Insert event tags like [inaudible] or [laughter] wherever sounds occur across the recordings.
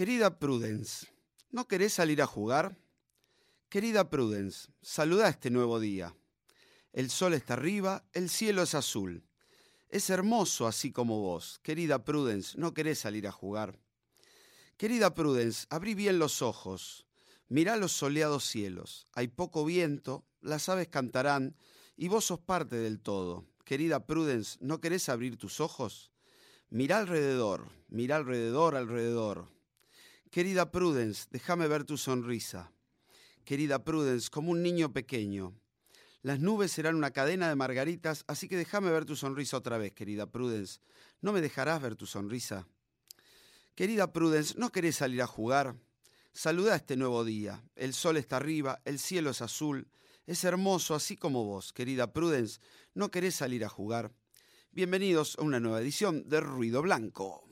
Querida Prudence, ¿no querés salir a jugar? Querida Prudence, saluda este nuevo día. El sol está arriba, el cielo es azul. Es hermoso así como vos. Querida Prudence, ¿no querés salir a jugar? Querida Prudence, abrí bien los ojos. Mirá los soleados cielos. Hay poco viento, las aves cantarán y vos sos parte del todo. Querida Prudence, ¿no querés abrir tus ojos? Mirá alrededor, mirá alrededor, alrededor. Querida Prudence, déjame ver tu sonrisa. Querida Prudence, como un niño pequeño. Las nubes serán una cadena de margaritas, así que déjame ver tu sonrisa otra vez, querida Prudence. ¿No me dejarás ver tu sonrisa? Querida Prudence, ¿no querés salir a jugar? Saluda este nuevo día. El sol está arriba, el cielo es azul. Es hermoso así como vos, querida Prudence. ¿No querés salir a jugar? Bienvenidos a una nueva edición de Ruido Blanco.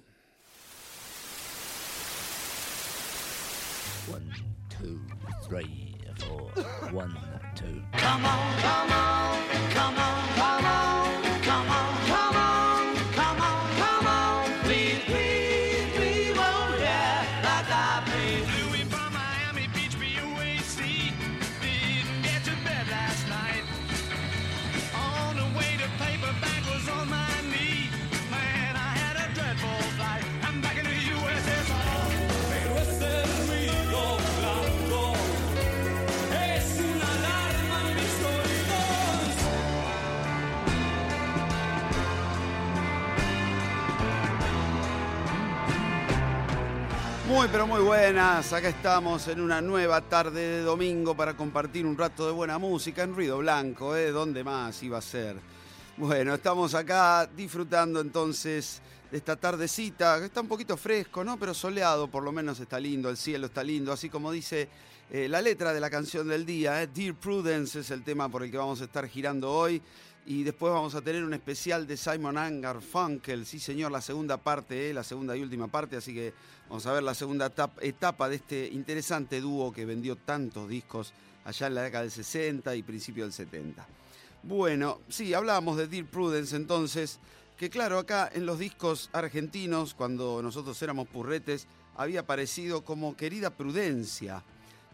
One, two, three, four. One, two. Come on, come on, come on, Pero muy buenas, acá estamos en una nueva tarde de domingo para compartir un rato de buena música en Ruido Blanco, ¿eh? ¿Dónde más iba a ser? Bueno, estamos acá disfrutando entonces de esta tardecita, que está un poquito fresco, ¿no? Pero soleado, por lo menos está lindo, el cielo está lindo, así como dice eh, la letra de la canción del día, ¿eh? Dear Prudence es el tema por el que vamos a estar girando hoy. Y después vamos a tener un especial de Simon Angar Funkel, sí señor, la segunda parte, ¿eh? la segunda y última parte, así que vamos a ver la segunda etap- etapa de este interesante dúo que vendió tantos discos allá en la década del 60 y principio del 70. Bueno, sí, hablábamos de Dear Prudence entonces, que claro, acá en los discos argentinos, cuando nosotros éramos purretes, había aparecido como Querida Prudencia,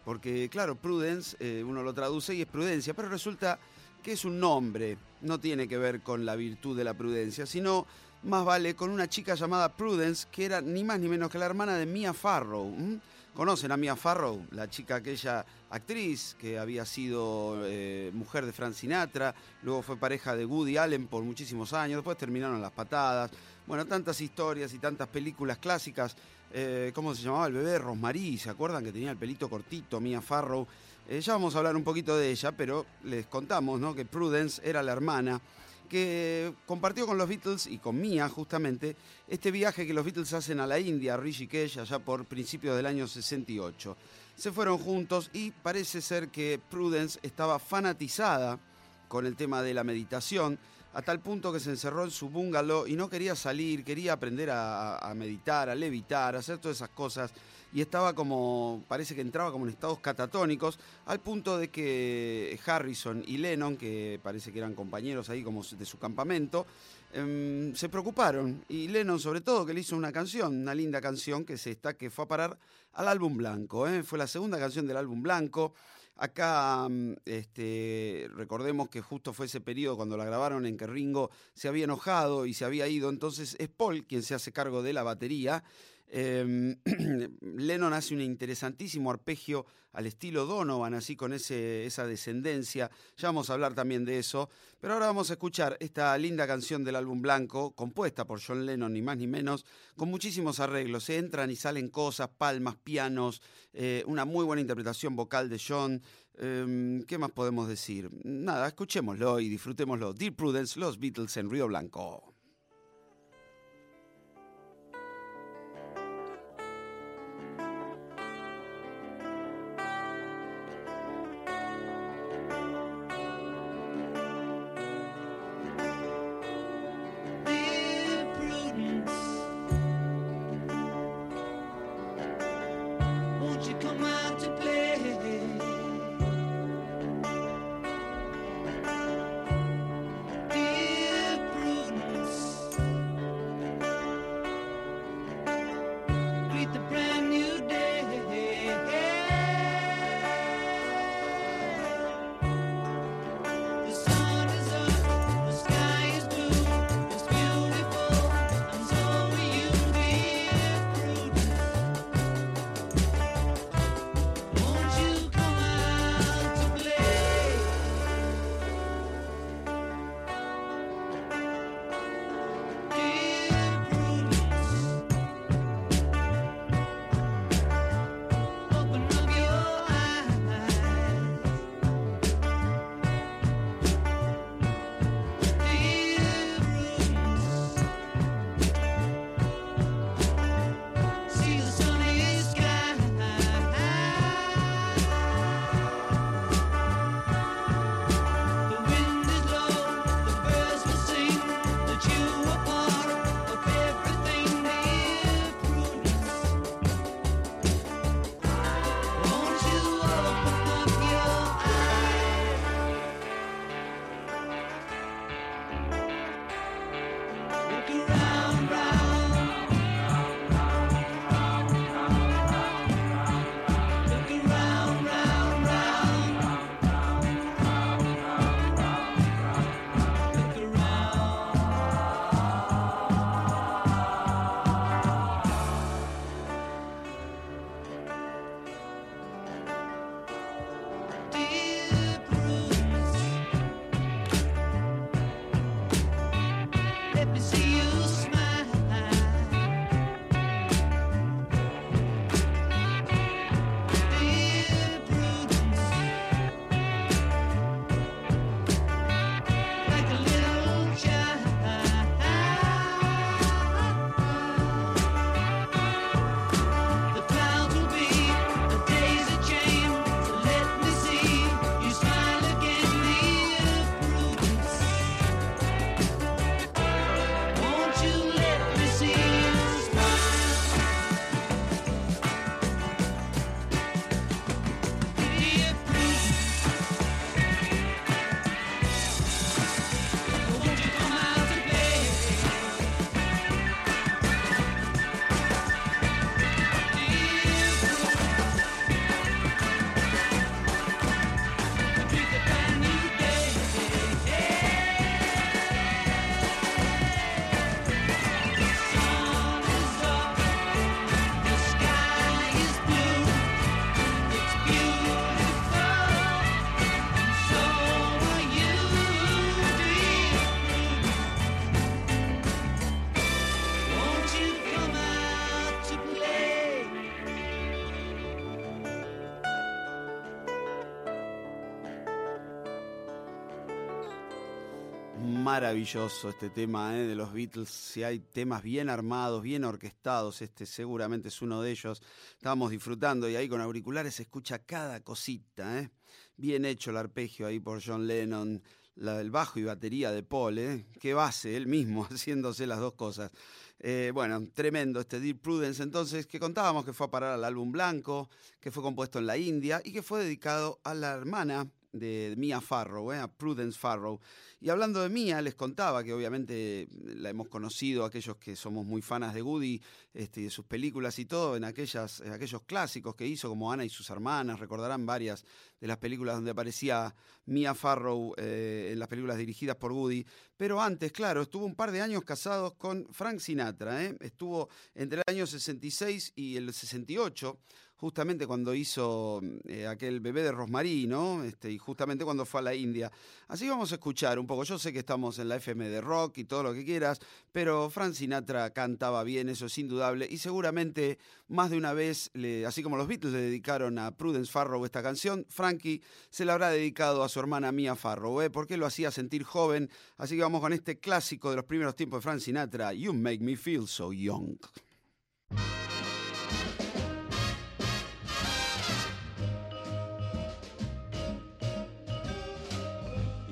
porque claro, Prudence, eh, uno lo traduce y es prudencia, pero resulta que es un nombre, no tiene que ver con la virtud de la prudencia, sino más vale con una chica llamada Prudence, que era ni más ni menos que la hermana de Mia Farrow. ¿Conocen a Mia Farrow? La chica aquella actriz que había sido eh, mujer de Frank Sinatra, luego fue pareja de Woody Allen por muchísimos años, después terminaron las patadas. Bueno, tantas historias y tantas películas clásicas. Eh, ¿Cómo se llamaba el bebé? Rosmarie, ¿se acuerdan que tenía el pelito cortito, Mia Farrow? Eh, ya vamos a hablar un poquito de ella, pero les contamos ¿no? que Prudence era la hermana que compartió con los Beatles y con Mia justamente este viaje que los Beatles hacen a la India, a Rishikesh, allá por principios del año 68. Se fueron juntos y parece ser que Prudence estaba fanatizada con el tema de la meditación, a tal punto que se encerró en su bungalow y no quería salir, quería aprender a, meditar, a levitar, a hacer todas esas cosas. Y estaba como, parece que entraba como en estados catatónicos, al punto de que Harrison y Lennon, que parece que eran compañeros ahí como de su campamento, em, se preocuparon. Y Lennon sobre todo, que le hizo una canción, una linda canción, que es esta, que fue a parar al álbum blanco. ¿eh? Fue la segunda canción del álbum blanco. Acá mm, este, recordemos que justo fue ese periodo cuando la grabaron en que Ringo se había enojado y se había ido, entonces es Paul quien se hace cargo de la batería. Eh, [clears throat] Lennon hace un interesantísimo arpegio al estilo Donovan, así con ese, esa descendencia. Ya vamos a hablar también de eso. Pero ahora vamos a escuchar esta linda canción del álbum blanco, compuesta por John Lennon, ni más ni menos, con muchísimos arreglos. Se entran y salen cosas, palmas, pianos, eh, una muy buena interpretación vocal de John. Eh, ¿Qué más podemos decir? Nada, escuchémoslo y disfrutémoslo. Dear Prudence, los Beatles en Río Blanco. see. Maravilloso este tema ¿eh? de los Beatles. Si hay temas bien armados, bien orquestados, este seguramente es uno de ellos. Estábamos disfrutando y ahí con auriculares se escucha cada cosita. ¿eh? Bien hecho el arpegio ahí por John Lennon, la, el bajo y batería de Paul. ¿eh? Qué base, él mismo [laughs] haciéndose las dos cosas. Eh, bueno, tremendo este Deep Prudence entonces, que contábamos que fue a parar al álbum blanco, que fue compuesto en la India y que fue dedicado a la hermana de Mia Farrow, ¿eh? a Prudence Farrow. Y hablando de Mia, les contaba que obviamente la hemos conocido, aquellos que somos muy fanas de Woody este, de sus películas y todo, en, aquellas, aquellos clásicos que hizo, como Ana y sus hermanas, recordarán varias de las películas donde aparecía Mia Farrow eh, en las películas dirigidas por Woody. Pero antes, claro, estuvo un par de años casados con Frank Sinatra, ¿eh? estuvo entre el año 66 y el 68 justamente cuando hizo eh, aquel bebé de Rosmarie, ¿no? Este, y justamente cuando fue a la India. Así vamos a escuchar un poco. Yo sé que estamos en la FM de rock y todo lo que quieras, pero Frank Sinatra cantaba bien, eso es indudable, y seguramente más de una vez, le- así como los Beatles le dedicaron a Prudence Farrow esta canción, Frankie se la habrá dedicado a su hermana Mia Farrow, ¿eh? porque lo hacía sentir joven. Así que vamos con este clásico de los primeros tiempos de Frank Sinatra, You Make Me Feel So Young.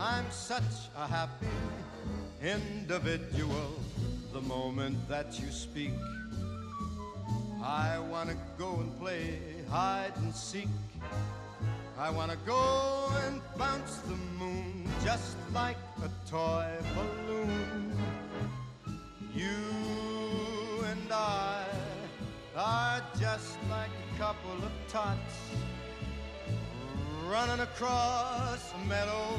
I'm such a happy individual. The moment that you speak, I wanna go and play hide and seek. I wanna go and bounce the moon just like a toy balloon. You and I are just like a couple of tots running across meadow,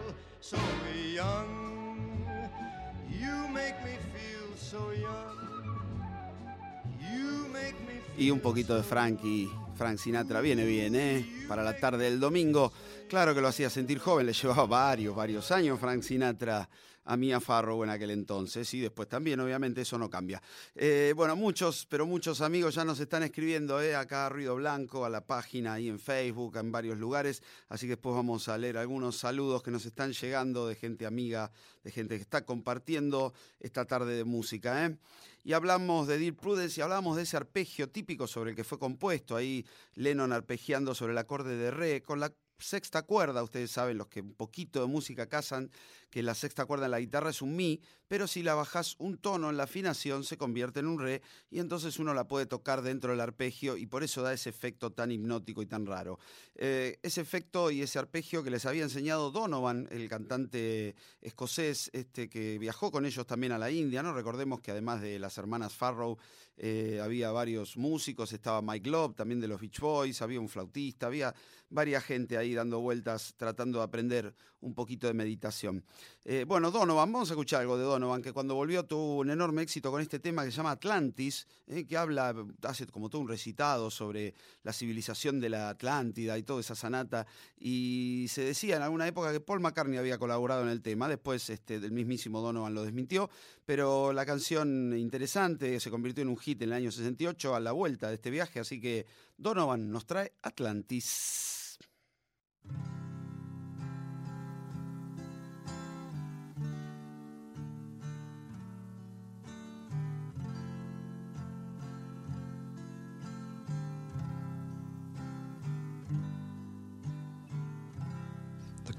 Y un poquito de Frankie, Frank Sinatra viene bien, ¿eh? Para la tarde del domingo. Claro que lo hacía sentir joven, le llevaba varios, varios años Frank Sinatra a Mia Farrow en aquel entonces y después también, obviamente, eso no cambia. Eh, bueno, muchos, pero muchos amigos ya nos están escribiendo ¿eh? acá a Ruido Blanco, a la página ahí en Facebook, en varios lugares, así que después vamos a leer algunos saludos que nos están llegando de gente amiga, de gente que está compartiendo esta tarde de música. ¿eh? y hablamos de Dear Prudence y hablamos de ese arpegio típico sobre el que fue compuesto, ahí Lennon arpegiando sobre el acorde de re, con la sexta cuerda, ustedes saben, los que un poquito de música cazan, que la sexta cuerda en la guitarra es un mi, pero si la bajas un tono en la afinación se convierte en un re y entonces uno la puede tocar dentro del arpegio y por eso da ese efecto tan hipnótico y tan raro. Eh, ese efecto y ese arpegio que les había enseñado Donovan, el cantante escocés este, que viajó con ellos también a la India, ¿no? Recordemos que además de las hermanas Farrow eh, había varios músicos, estaba Mike Love, también de los Beach Boys, había un flautista, había varias gente ahí dando vueltas tratando de aprender un poquito de meditación. Eh, bueno, Donovan, vamos a escuchar algo de Donovan, que cuando volvió tuvo un enorme éxito con este tema que se llama Atlantis, eh, que habla, hace como todo un recitado sobre la civilización de la Atlántida y toda esa sanata, y se decía en alguna época que Paul McCartney había colaborado en el tema, después este, del mismísimo Donovan lo desmintió, pero la canción interesante se convirtió en un hit en el año 68 a la vuelta de este viaje, así que Donovan nos trae Atlantis.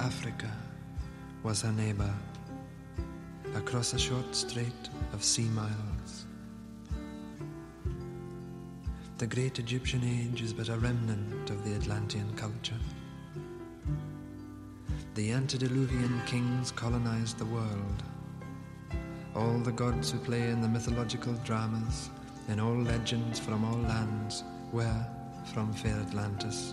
Africa was her neighbor, across a short strait of sea miles. The great Egyptian age is but a remnant of the Atlantean culture. The antediluvian kings colonized the world. All the gods who play in the mythological dramas, in all legends from all lands, were from fair Atlantis.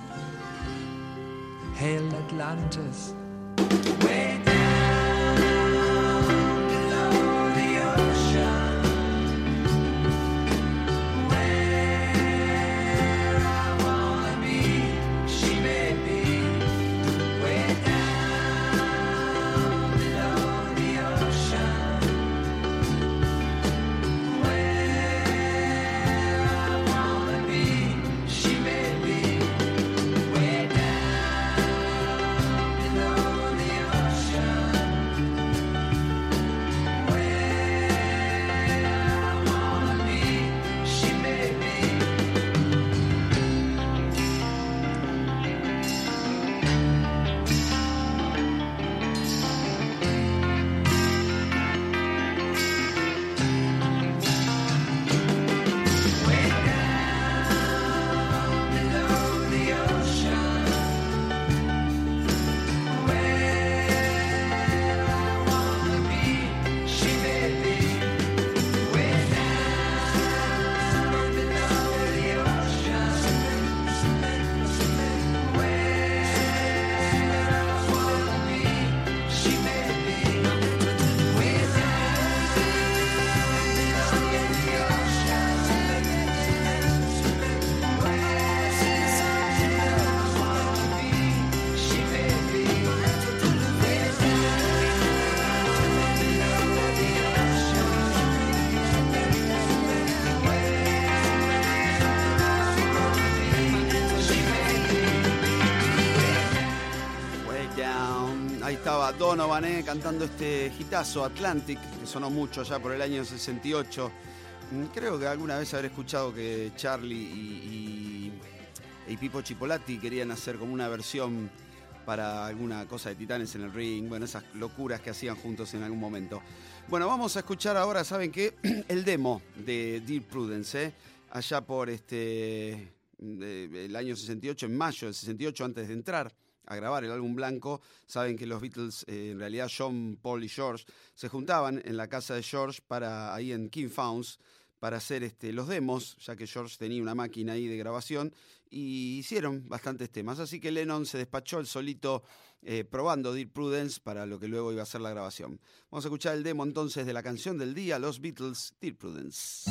Hail Atlantis! Way Donovan cantando este hitazo Atlantic, que sonó mucho ya por el año 68. Mm, Creo que alguna vez habré escuchado que Charlie y, y, Pipo Chipolati querían hacer como una versión para alguna cosa de Titanes en el Ring, bueno, esas locuras que hacían juntos en algún momento. Bueno, vamos a escuchar ahora, ¿saben qué? [clears throat] El demo de Deep Prudence, ¿eh? allá por este el año 68, en mayo del 68, antes de entrar a grabar el álbum blanco, saben que los Beatles, eh, en realidad John, Paul y George, se juntaban en la casa de George para ahí en King Founds para hacer este, los demos, ya que George tenía una máquina ahí de grabación, y hicieron bastantes temas. Así que Lennon se despachó el solito eh, probando Dear Prudence para lo que luego iba a ser la grabación. Vamos a escuchar el demo entonces de la canción del día, Los Beatles, Dear Prudence.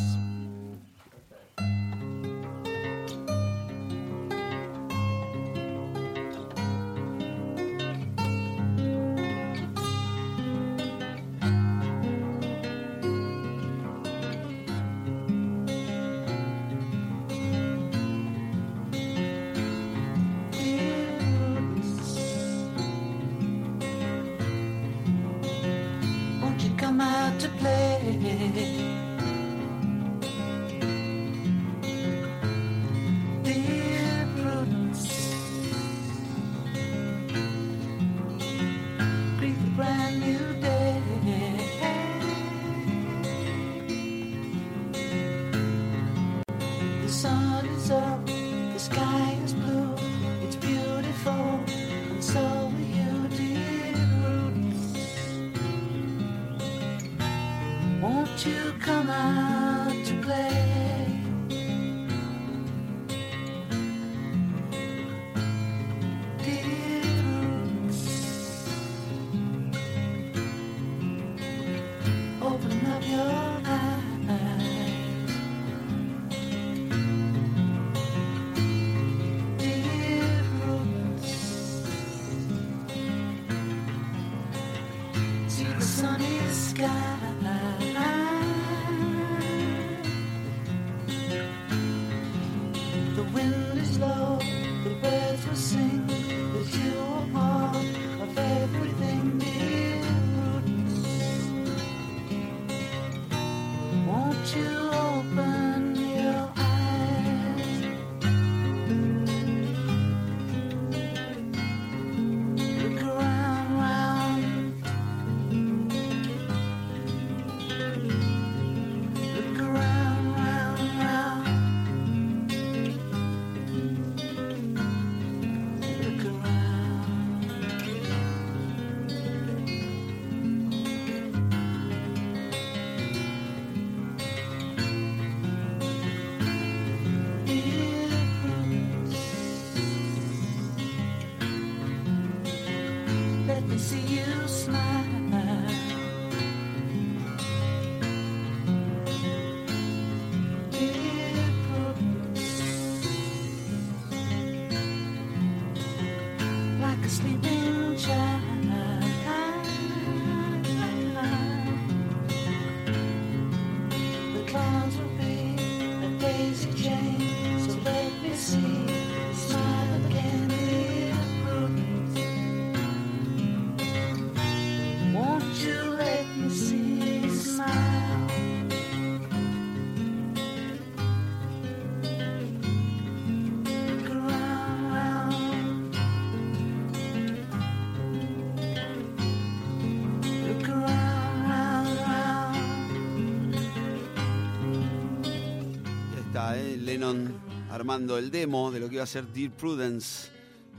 Armando el demo de lo que iba a ser Dear Prudence,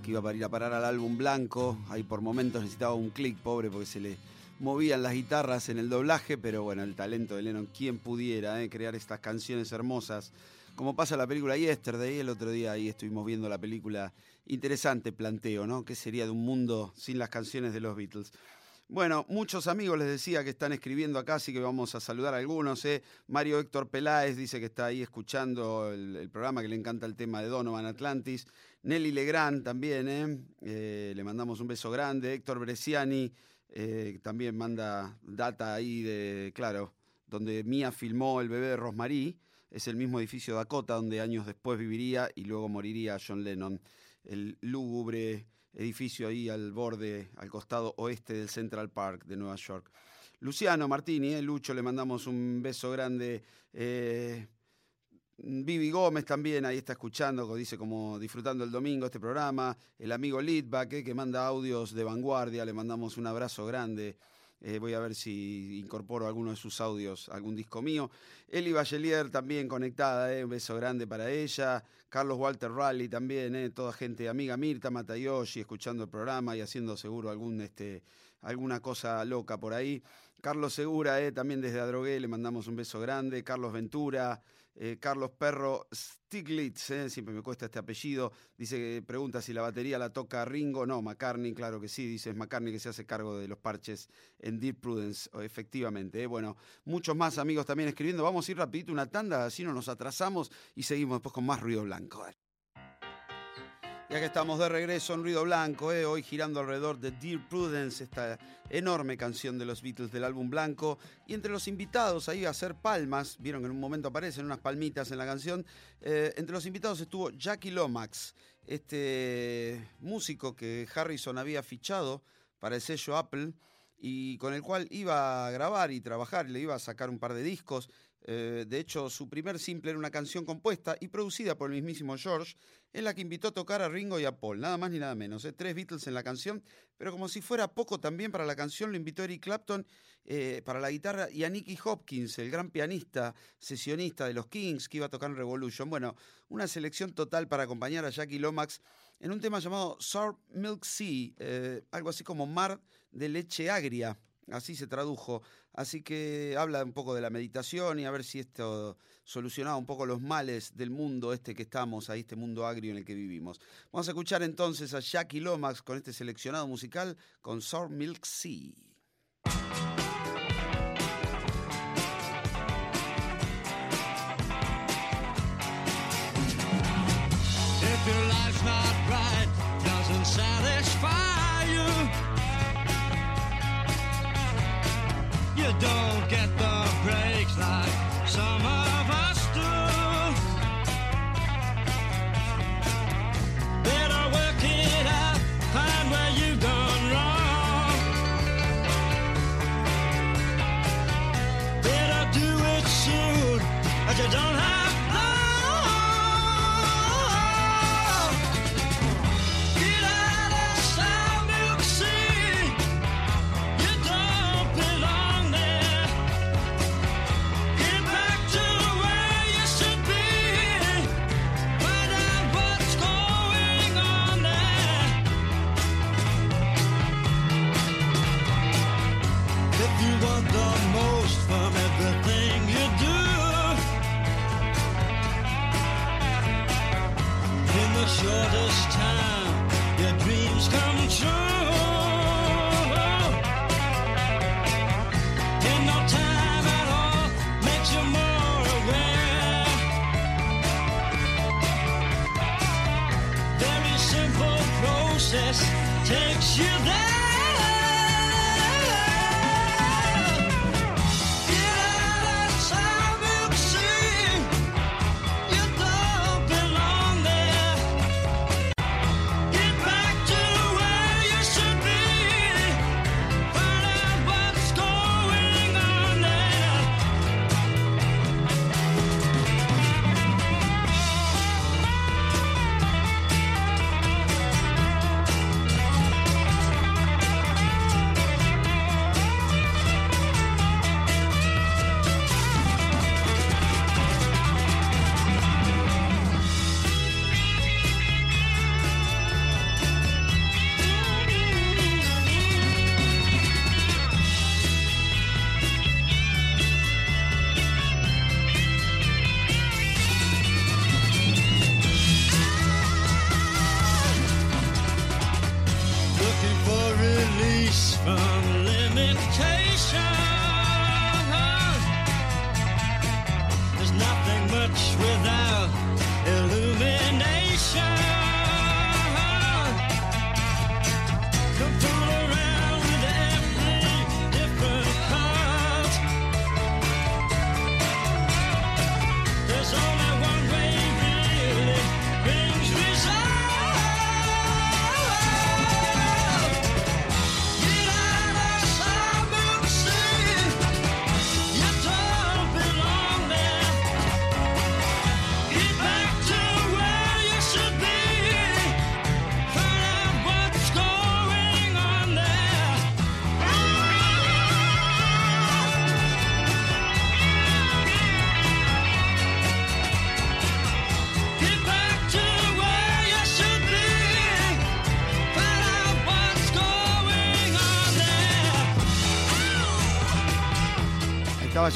que iba a ir a parar al álbum blanco. Ahí por momentos necesitaba un clic, pobre, porque se le movían las guitarras en el doblaje, pero bueno, el talento de Lennon, quien pudiera eh, crear estas canciones hermosas. Como pasa la película Yesterday, el otro día ahí estuvimos viendo la película. Interesante planteo, ¿no? ¿Qué sería de un mundo sin las canciones de los Beatles? Bueno, muchos amigos les decía que están escribiendo acá, así que vamos a saludar a algunos. ¿eh? Mario Héctor Peláez dice que está ahí escuchando el, programa, que le encanta el tema de Donovan Atlantis. Nelly Legrand también, ¿eh? Eh, le mandamos un beso grande. Héctor Bresciani eh, también manda data ahí de, claro, donde Mía filmó El bebé de Rosmarie. Es el mismo edificio Dakota donde años después viviría y luego moriría John Lennon. El lúgubre edificio ahí al borde, al costado oeste del Central Park de Nueva York. Luciano Martini, eh, Lucho, le mandamos un beso grande. Eh, Vivi Gómez también ahí está escuchando, dice como disfrutando el domingo este programa. El amigo Lidback, eh, que manda audios de vanguardia, le mandamos un abrazo grande. Eh, voy a ver si incorporo alguno de sus audios, algún disco mío. Eli Bachelier también conectada, eh, un beso grande para ella. Carlos Walter Rally también, eh, toda gente amiga. Mirta Matayoshi escuchando el programa y haciendo seguro algún, este, alguna cosa loca por ahí. Carlos Segura, también desde Adrogué, le mandamos un beso grande. Carlos Ventura, eh, Carlos Perro Stiglitz, eh, siempre me cuesta este apellido, dice que pregunta si la batería la toca Ringo, no, McCartney, claro que sí, dice es McCartney que se hace cargo de los parches en Deep Prudence, efectivamente, eh. bueno, muchos más amigos también escribiendo, vamos a ir rapidito una tanda, así no nos atrasamos y seguimos después con más ruido blanco. Ya que estamos de regreso en Ruido Blanco, eh, hoy girando alrededor de Dear Prudence, esta enorme canción de los Beatles del álbum blanco. Y entre los invitados ahí a hacer palmas, vieron que en un momento aparecen unas palmitas en la canción. eh, entre los invitados estuvo Jackie Lomax, este músico que Harrison había fichado para el sello Apple y con el cual iba a grabar y trabajar, le iba a sacar un par de discos. Eh, de hecho, su primer simple era una canción compuesta y producida por el mismísimo George, en la que invitó a tocar a Ringo y a Paul, nada más ni nada menos. ¿eh? Tres Beatles en la canción, pero como si fuera poco también para la canción, lo invitó Eric Clapton eh, para la guitarra y a Nicky Hopkins, el gran pianista, sesionista de los Kings, que iba a tocar en Revolution. Bueno, una selección total para acompañar a Jackie Lomax en un tema llamado Sour Milk Sea, eh, algo así como mar de leche agria. Así se tradujo. Así que habla un poco de la meditación y a ver si esto solucionaba un poco los males del mundo este que estamos, ahí este mundo agrio en el que vivimos. Vamos a escuchar entonces a Jackie Lomax con este seleccionado musical con Sour Milk Sea.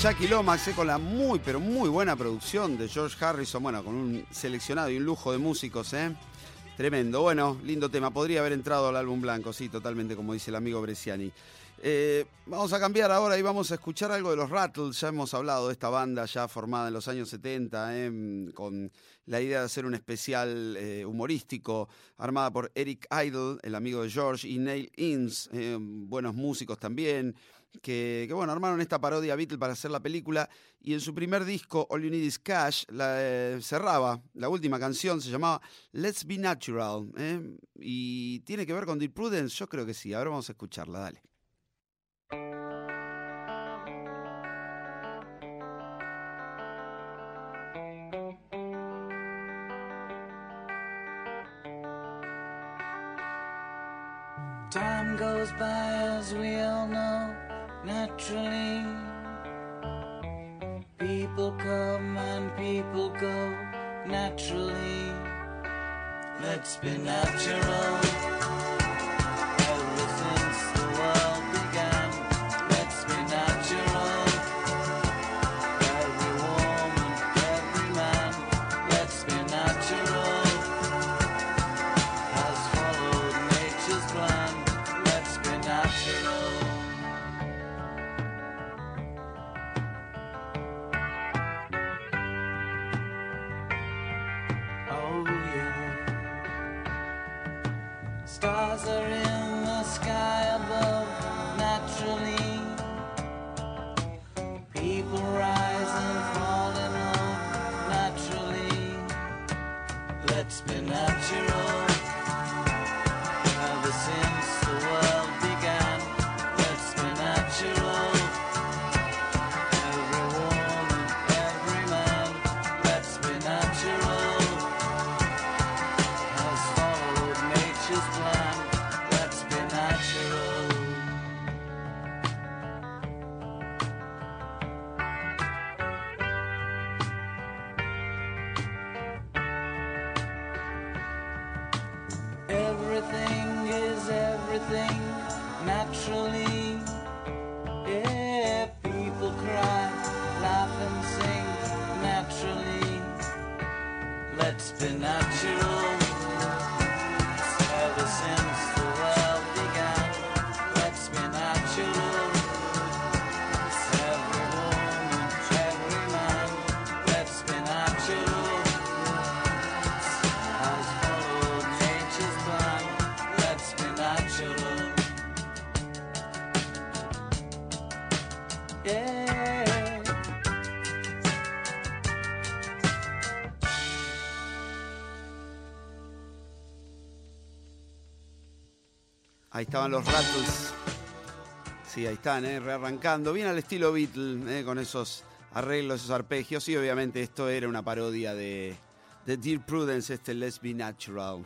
Jackie Lomax con la muy, pero muy buena producción de George Harrison, bueno, con un seleccionado y un lujo de músicos, ¿eh? Tremendo, bueno, lindo tema. Podría haber entrado al álbum blanco, sí, totalmente, como dice el amigo Bresciani. Eh, vamos a cambiar ahora y vamos a escuchar algo de los Rattles. Ya hemos hablado de esta banda ya formada en los años 70, eh, con la idea de hacer un especial eh, humorístico, armada por Eric Idle, el amigo de George, y Neil Innes, buenos músicos también, que, bueno, armaron esta parodia Beatle para hacer la película. Y en su primer disco, All You Need Is Cash, la, eh, cerraba, la última canción se llamaba Let's Be Natural. ¿eh? Y tiene que ver con Deep Prudence, yo creo que sí. Ahora vamos a escucharla, dale. Time goes by as we all know, naturally. People come and people go, naturally. Let's be natural. Ahí estaban los Rattles. Sí, ahí están, ¿eh? rearrancando. Bien al estilo Beatle, ¿eh? con esos arreglos, esos arpegios. Y obviamente esto era una parodia de, de Dear Prudence, este Let's Be Natural.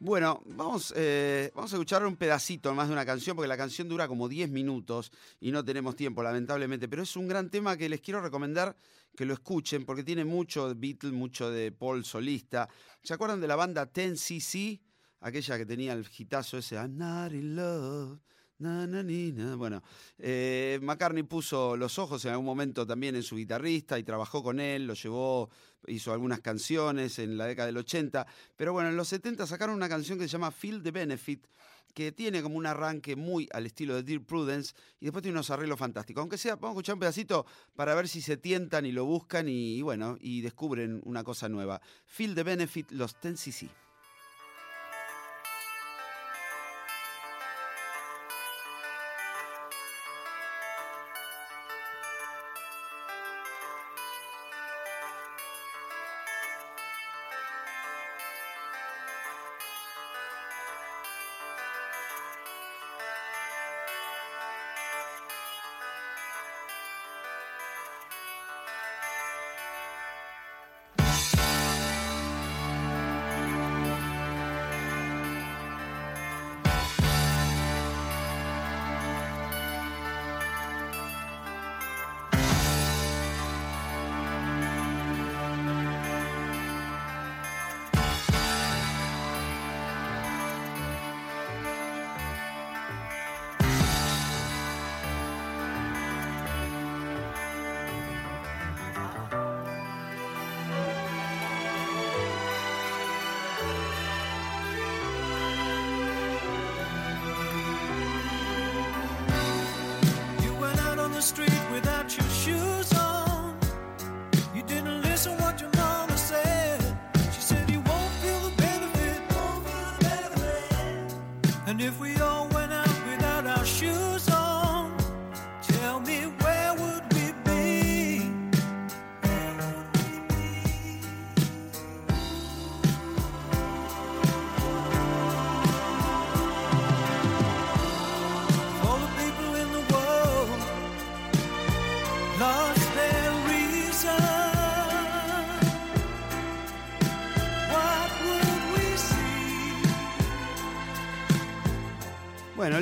Bueno, vamos, eh, vamos a escuchar un pedacito más de una canción, porque la canción dura como 10 minutos y no tenemos tiempo, lamentablemente. Pero es un gran tema que les quiero recomendar que lo escuchen, porque tiene mucho de Beatle, mucho de Paul solista. ¿Se acuerdan de la banda 10cc? Aquella que tenía el hitazo ese, I'm not in love. Na, na, ni, na. Bueno, eh, McCartney puso los ojos en algún momento también en su guitarrista y trabajó con él, lo llevó, hizo algunas canciones en la década del 80, pero bueno, en los 70 sacaron una canción que se llama Feel the Benefit, que tiene como un arranque muy al estilo de Dear Prudence y después tiene unos arreglos fantásticos. Aunque sea, vamos a escuchar un pedacito para ver si se tientan y lo buscan y, y bueno, y descubren una cosa nueva. Feel the Benefit, los 10cc.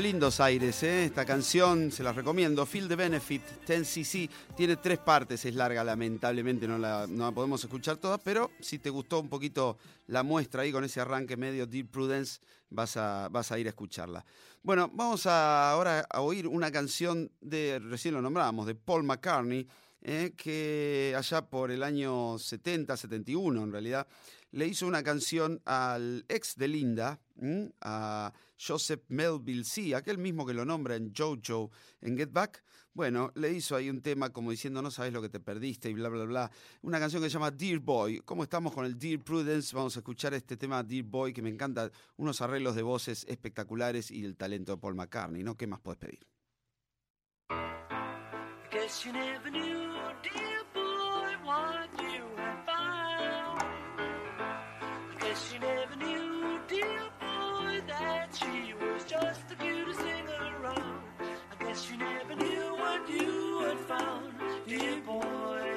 Lindos aires, ¿eh? Esta canción se las recomiendo. Feel the Benefit, 10cc. Tiene tres partes, es larga, lamentablemente no la, no podemos escuchar todas, pero si te gustó un poquito la muestra ahí con ese arranque medio Deep Prudence, vas a, vas a ir a escucharla. Bueno, vamos ahora a oír una canción de, recién lo nombrábamos, de Paul McCartney, ¿eh? que allá por el año 70, 71 en realidad, le hizo una canción al ex de Linda. A Joseph Melville C., aquel mismo que lo nombra en Jojo en Get Back. Bueno, le hizo ahí un tema como diciendo no sabes lo que te perdiste y bla, bla, bla. Una canción que se llama Dear Boy. ¿Cómo estamos con el Dear Prudence? Vamos a escuchar este tema Dear Boy que me encanta. Unos arreglos de voces espectaculares y el talento de Paul McCartney, ¿no? ¿Qué más puedes pedir? Guess she was just the cutest thing around. I guess you never knew what you had found, dear boy.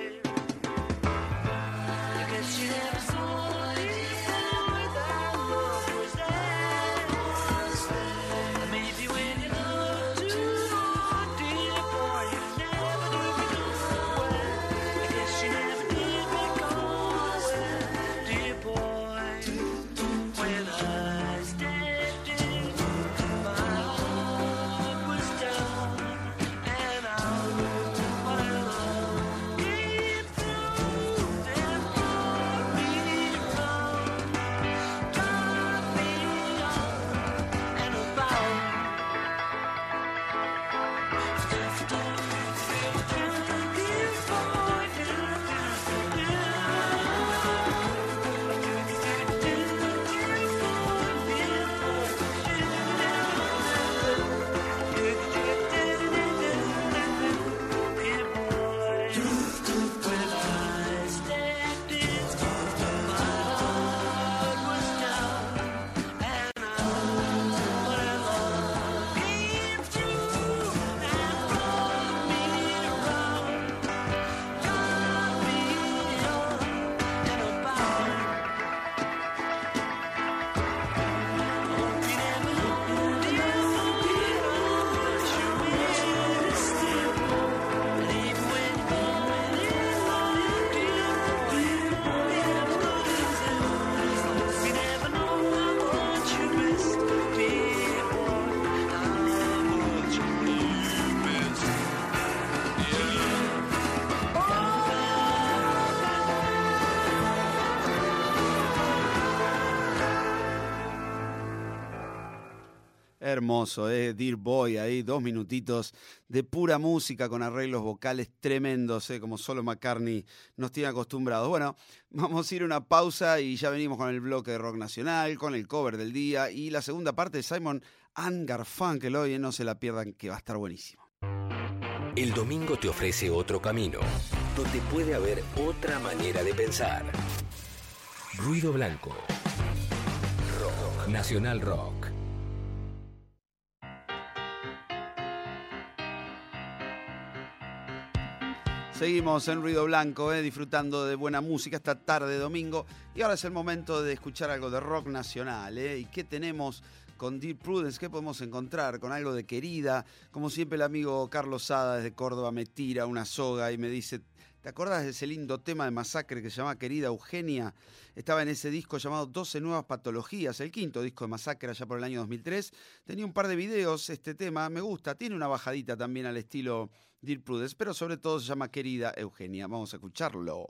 Hermoso, ¿eh? Dear Boy, ahí dos minutitos de pura música con arreglos vocales tremendos, ¿eh? como solo McCartney nos tiene acostumbrados. Bueno, vamos a ir a una pausa y ya venimos con el bloque de rock nacional, con el cover del día y la segunda parte de Simon and Garfunkel hoy, ¿eh? no se la pierdan que va a estar buenísimo. El domingo te ofrece otro camino, donde puede haber otra manera de pensar. Ruido Blanco. Rock. Nacional Rock. Seguimos en Ruido Blanco, ¿eh? disfrutando de buena música esta tarde de domingo. Y ahora es el momento de escuchar algo de rock nacional. ¿eh? ¿Y qué tenemos con Deep Prudence? ¿Qué podemos encontrar? Con algo de querida. Como siempre, el amigo Carlos Sada desde Córdoba me tira una soga y me dice: ¿Te acordás de ese lindo tema de Masacre que se llama Querida Eugenia? Estaba en ese disco llamado 12 Nuevas Patologías, el quinto disco de Masacre allá por el año 2003. Tenía un par de videos este tema, me gusta. Tiene una bajadita también al estilo Pero sobre todo se llama Querida Eugenia. Vamos a escucharlo.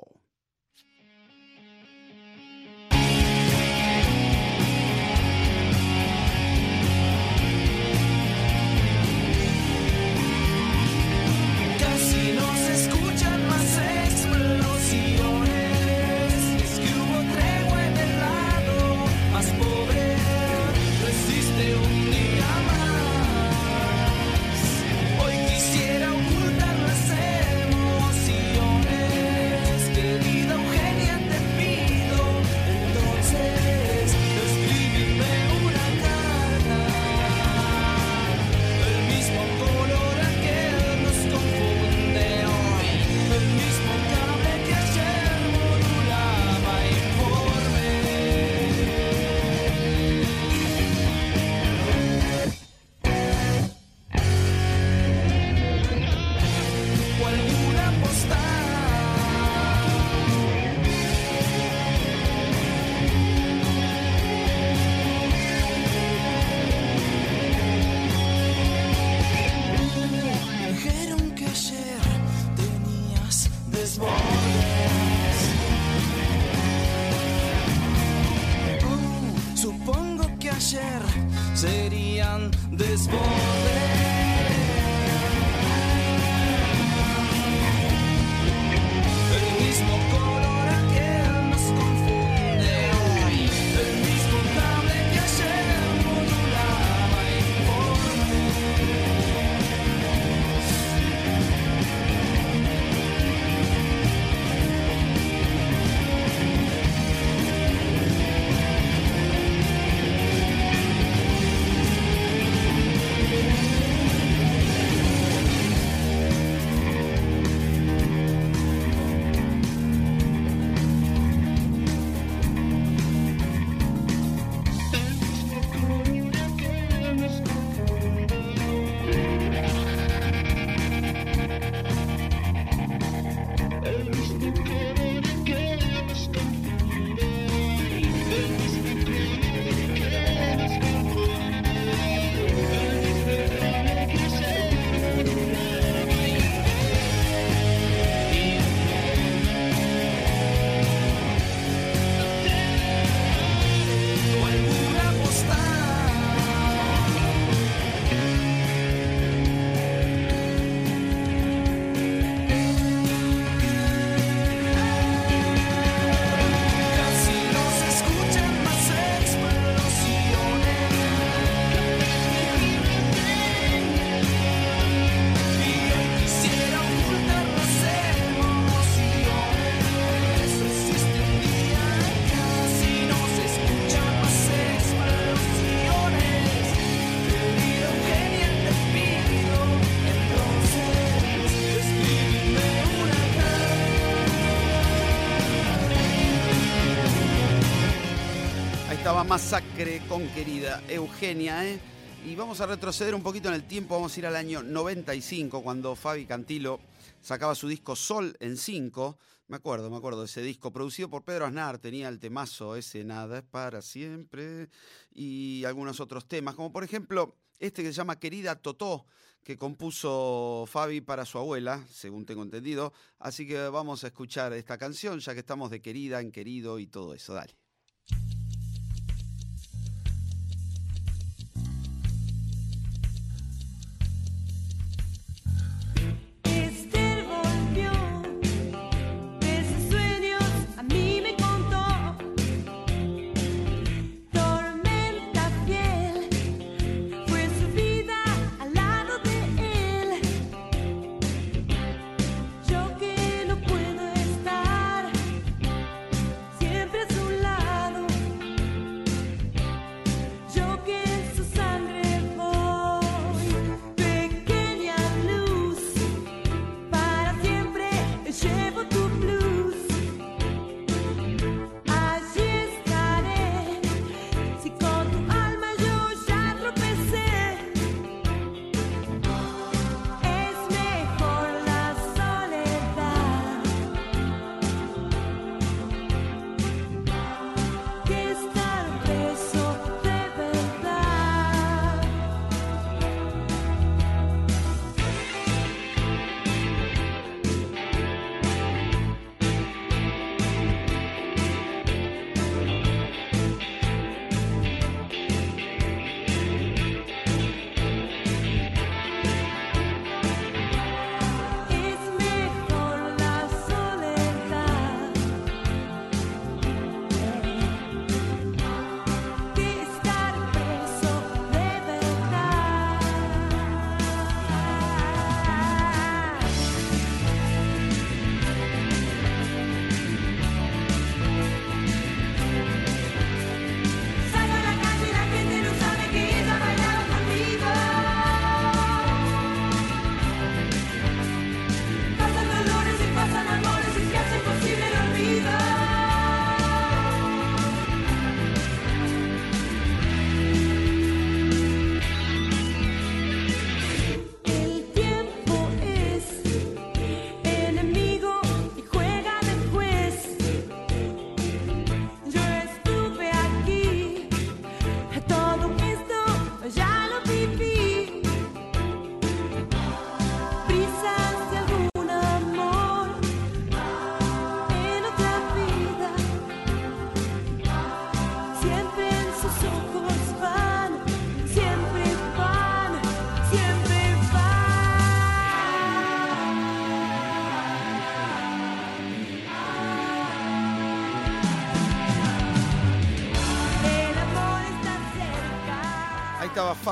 Masacre con querida Eugenia, ¿eh? Y vamos a retroceder un poquito en el tiempo, vamos a ir al año 95, cuando Fabi Cantilo sacaba su disco Sol en 5. Me acuerdo, me acuerdo de ese disco, producido por Pedro Aznar, tenía el temazo ese Nada es para siempre y algunos otros temas, como por ejemplo este que se llama Querida Totó, que compuso Fabi para su abuela, según tengo entendido. Así que vamos a escuchar esta canción, ya que estamos de querida en querido y todo eso. Dale.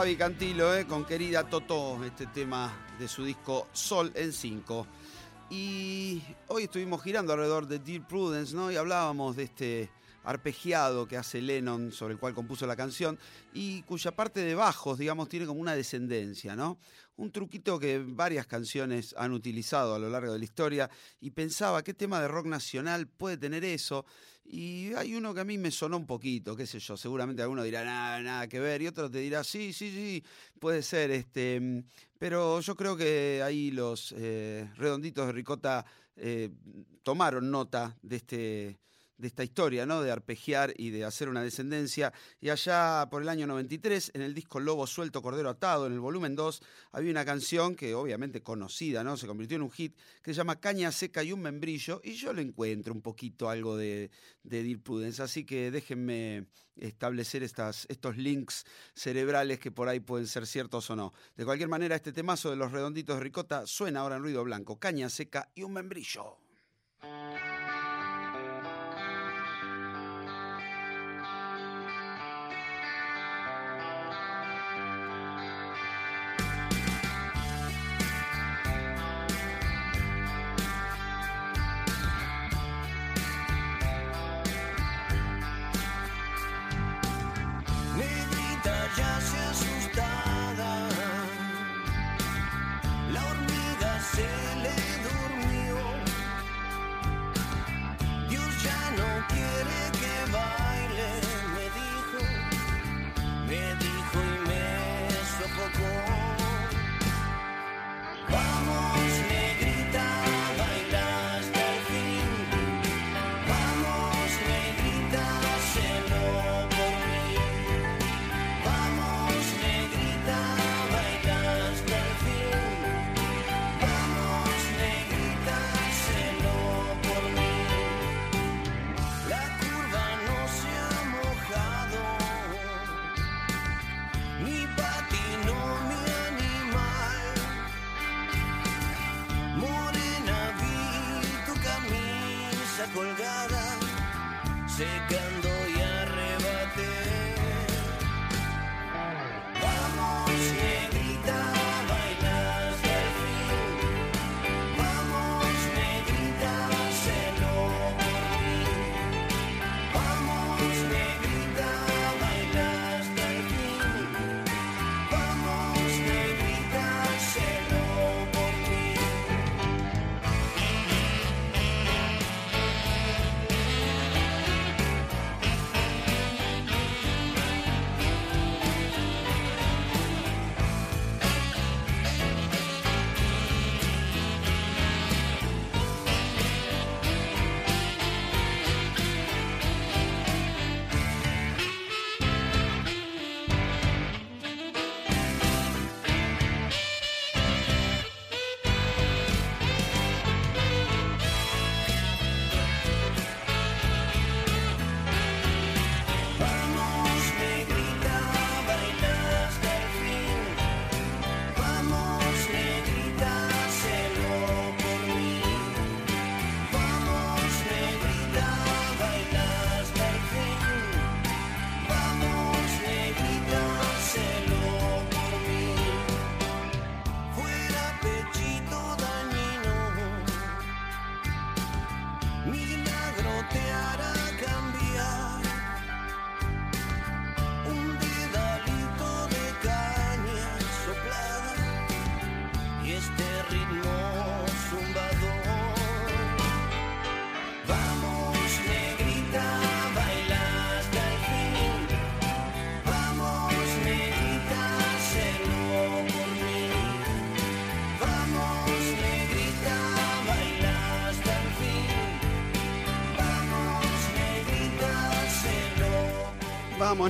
Fabi Cantilo eh, con Querida Totó, este tema de su disco Sol en 5. Y hoy estuvimos girando alrededor de Dear Prudence, ¿no? Y hablábamos de este arpegiado que hace Lennon, sobre el cual compuso la canción, y cuya parte de bajos, digamos, tiene como una descendencia, ¿no? Un truquito que varias canciones han utilizado a lo largo de la historia, y pensaba, ¿qué tema de rock nacional puede tener eso? Y hay uno que a mí me sonó un poquito, qué sé yo, seguramente alguno dirá nada, nada que ver, y otro te dirá, sí, sí, sí, puede ser, este, pero yo creo que ahí los eh, redonditos de Ricota eh, tomaron nota de este de esta historia, ¿no? De arpegiar y de hacer una descendencia. Y allá por el año 93, en el disco Lobo Suelto, Cordero Atado, en el volumen 2, había una canción que obviamente conocida, ¿no? Se convirtió en un hit, que se llama Caña Seca y un Membrillo, y yo le encuentro un poquito algo de, de Dear Prudence, así que déjenme establecer estas, estos links cerebrales que por ahí pueden ser ciertos o no. De cualquier manera, este temazo de los redonditos de ricota suena ahora en ruido blanco, caña seca y un membrillo.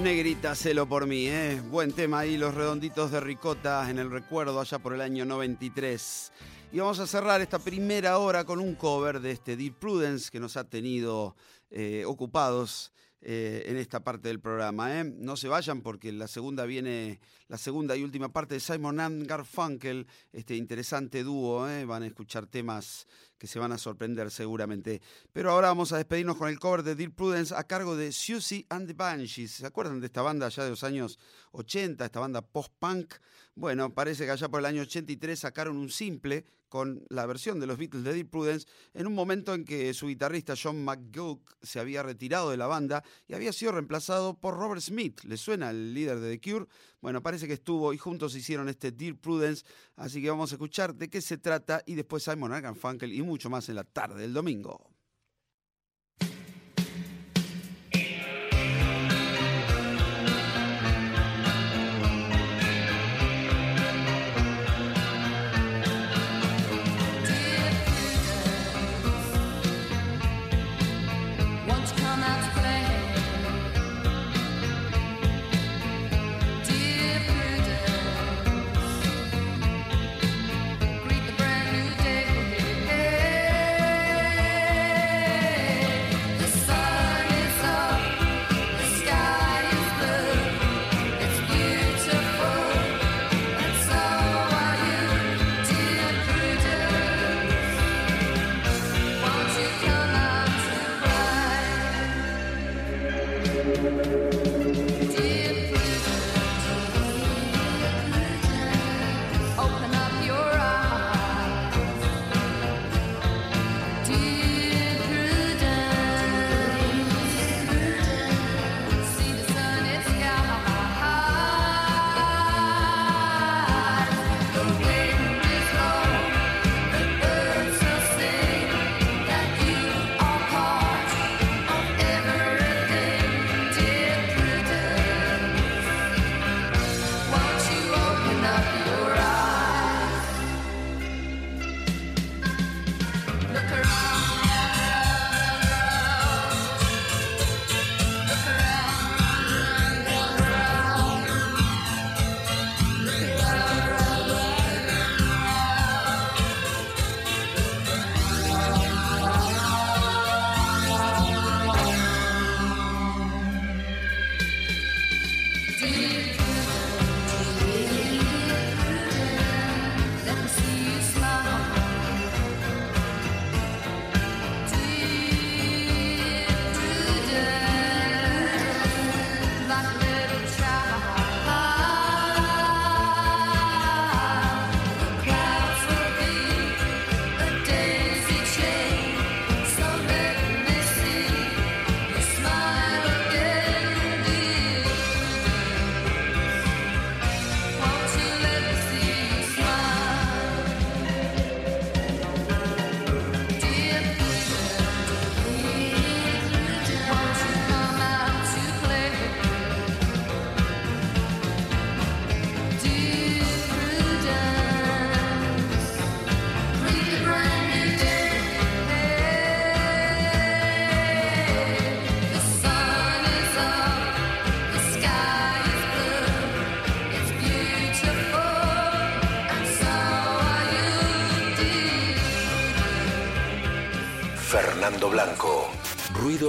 Negrita, celo por mí, ¿eh? Buen tema ahí, los redonditos de ricota en el recuerdo allá por el año 93. Y vamos a cerrar esta primera hora con un cover de este Deep Prudence que nos ha tenido eh, ocupados eh, en esta parte del programa. ¿eh? No se vayan porque la segunda viene, la segunda y última parte de Simon and Garfunkel, este interesante dúo. ¿eh? Van a escuchar temas que se van a sorprender seguramente. Pero ahora vamos a despedirnos con el cover de Dear Prudence a cargo de Susie and the Banshees. ¿Se acuerdan de esta banda ya de los años 80, esta banda post-punk? Bueno, parece que allá por el año 83 sacaron un simple con la versión de los Beatles de Dear Prudence en un momento en que su guitarrista John McGough se había retirado de la banda y había sido reemplazado por Robert Smith. ¿Le suena el líder de The Cure? Bueno, parece que estuvo y juntos hicieron este Dear Prudence, así que vamos a escuchar de qué se trata y después Simon Funkel y mucho más en la tarde del domingo.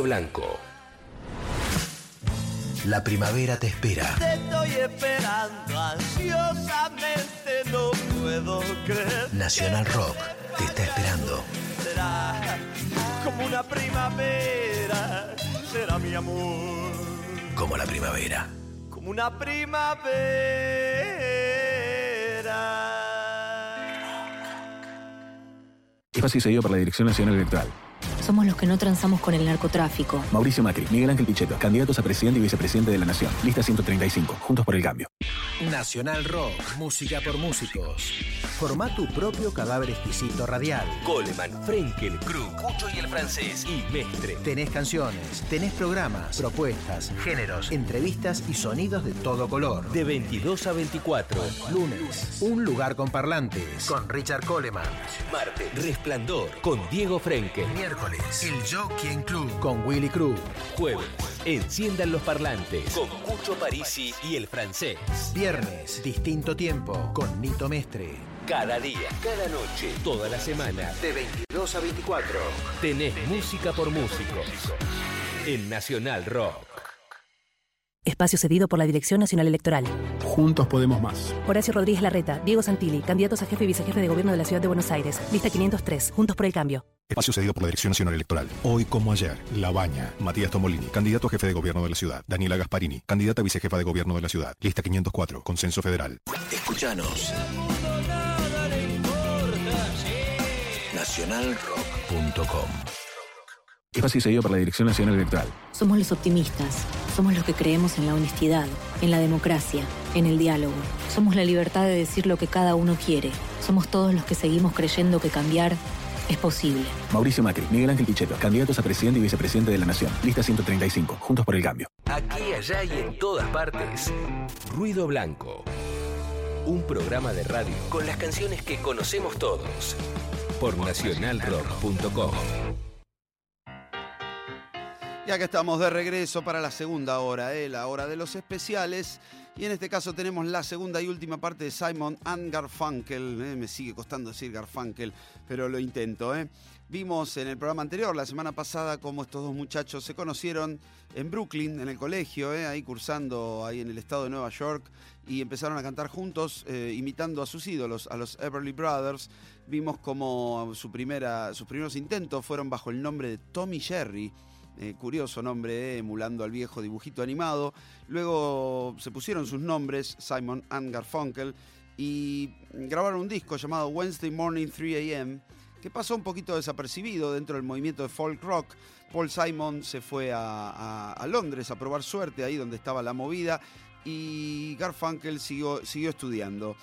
Blanco. La primavera te espera. Te estoy esperando ansiosamente, no puedo creer. Nacional Rock te está esperando. Será como una primavera, será mi amor. Como la primavera. Como una primavera. Espacio seguido por la Dirección Nacional Electoral. Somos los que no transamos con el narcotráfico. Mauricio Macri, Miguel Ángel Pichetto, candidatos a presidente y vicepresidente de la Nación. Lista 135, Juntos por el Cambio. Nacional Rock, música por músicos. Forma tu propio cadáver exquisito radial. Coleman, Frenkel, Krug, Cucho y el francés. Y Mestre. Tenés canciones, tenés programas, propuestas, géneros, entrevistas y sonidos de todo color. De 22 a 24. Lunes, un lugar con parlantes. Con Richard Coleman. Martes, Resplandor. Con Diego Frenkel. Miércoles, El Jockey Club. Con Willy Cruz. Jueves, Enciendan los parlantes. Con Cucho Parisi y el francés. Viernes, Distinto Tiempo. Con Nito Mestre. Cada día, cada noche, toda la semana. De 22 a 24. Tenés música por músico. en Nacional Rock. Espacio cedido por la Dirección Nacional Electoral. Juntos podemos más. Horacio Rodríguez Larreta, Diego Santilli, candidatos a jefe y vicejefe de gobierno de la Ciudad de Buenos Aires. Lista 503, Juntos por el Cambio. Espacio cedido por la Dirección Nacional Electoral. Hoy como ayer, La Baña, Matías Tomolini, candidato a jefe de gobierno de la ciudad. Daniela Gasparini, candidata a vicejefa de gobierno de la ciudad. Lista 504, Consenso Federal. Escuchanos. Nacionalrock.com Espacio cedido por la Dirección Nacional Electoral. Somos los optimistas, somos los que creemos en la honestidad, en la democracia, en el diálogo. Somos la libertad de decir lo que cada uno quiere. Somos todos los que seguimos creyendo que cambiar es posible. Mauricio Macri, Miguel Ángel Pichetto, candidatos a presidente y vicepresidente de la Nación. Lista 135, Juntos por el Cambio. Aquí, allá y en todas partes. Ruido Blanco. Un programa de radio con las canciones que conocemos todos. Por nacionalrock.com. Y acá estamos de regreso para la segunda hora, ¿eh? la hora de los especiales. Y en este caso tenemos la segunda y última parte de Simon and Garfunkel. ¿eh? Me sigue costando decir Garfunkel, pero lo intento. ¿eh? Vimos en el programa anterior, la semana pasada, cómo estos dos muchachos se conocieron en Brooklyn, en el colegio, ¿eh? ahí cursando ahí en el estado de Nueva York, y empezaron a cantar juntos, eh, imitando a sus ídolos, a los Everly Brothers. Vimos primera, sus primeros intentos fueron bajo el nombre de Tommy Jerry. Eh, curioso nombre, emulando al viejo dibujito animado. Luego se pusieron sus nombres, Simon and Garfunkel, y grabaron un disco llamado Wednesday Morning 3 AM, que pasó un poquito desapercibido dentro del movimiento de folk rock. Paul Simon se fue a, Londres a probar suerte, ahí donde estaba la movida, y Garfunkel siguió, siguió estudiando.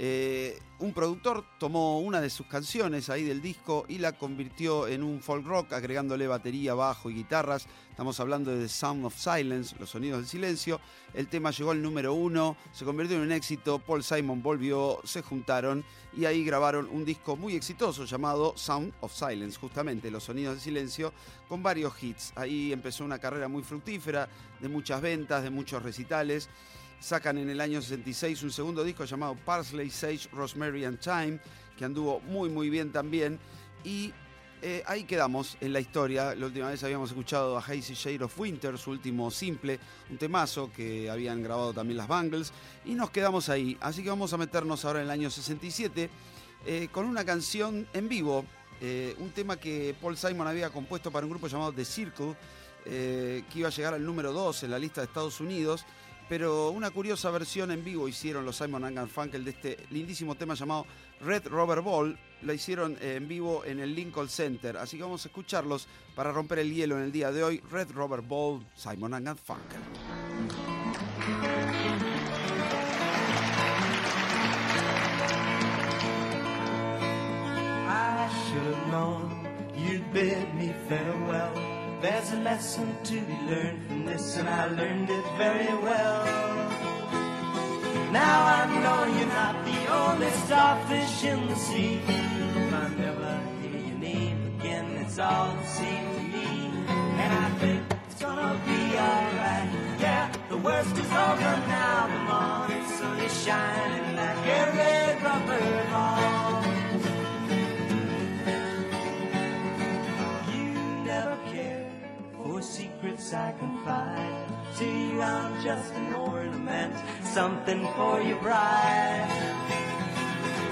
Eh, un productor tomó una de sus canciones ahí del disco y la convirtió en un folk rock, agregándole batería, bajo y guitarras. Estamos hablando de The Sound of Silence, los sonidos del silencio. El tema llegó al número uno, se convirtió en un éxito. Paul Simon volvió, se juntaron y ahí grabaron un disco muy exitoso llamado Sound of Silence, justamente los sonidos del silencio, con varios hits. Ahí empezó una carrera muy fructífera, de muchas ventas, de muchos recitales. Sacan en el año 66 un segundo disco llamado Parsley, Sage, Rosemary and Thyme, que anduvo muy muy bien también. Y eh, ahí quedamos en la historia. La última vez habíamos escuchado a Hazy Shade of Winter, su último simple, un temazo que habían grabado también las Bangles. Y nos quedamos ahí. Así que vamos a meternos ahora en el año 67 eh, con una canción en vivo. eh, un tema que Paul Simon había compuesto para un grupo llamado The Circle, que iba a llegar al número 2 en la lista de Estados Unidos. Pero una curiosa versión en vivo hicieron los Simon Garfunkel de este lindísimo tema llamado Red Rubber Ball. La hicieron eh, en vivo en el Lincoln Center. Así que vamos a escucharlos para romper el hielo en el día de hoy. Red Rubber Ball, Simon Garfunkel. I. There's a lesson to be learned from this, and I learned it very well. Now I know you're not the only starfish in the sea. If I never hear your name again, it's all the same to me. And I think it's gonna be alright. Yeah, the worst is over now. The morning sun is shining like red rubber ball. For secrets I confide. To you, I'm just an ornament, something for your bride.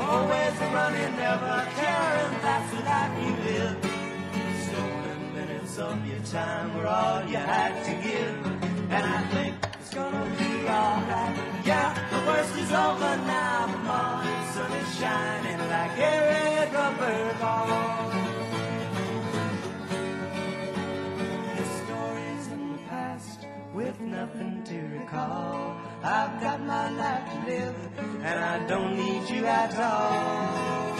Always running, never caring, that's the life you live. Stolen minutes of your time were all you had to give. And I think it's gonna be alright. Yeah, the worst is over now. The morning sun is shining like red rubber ball. With nothing to recall. I've got my life to live, and I don't need you at all.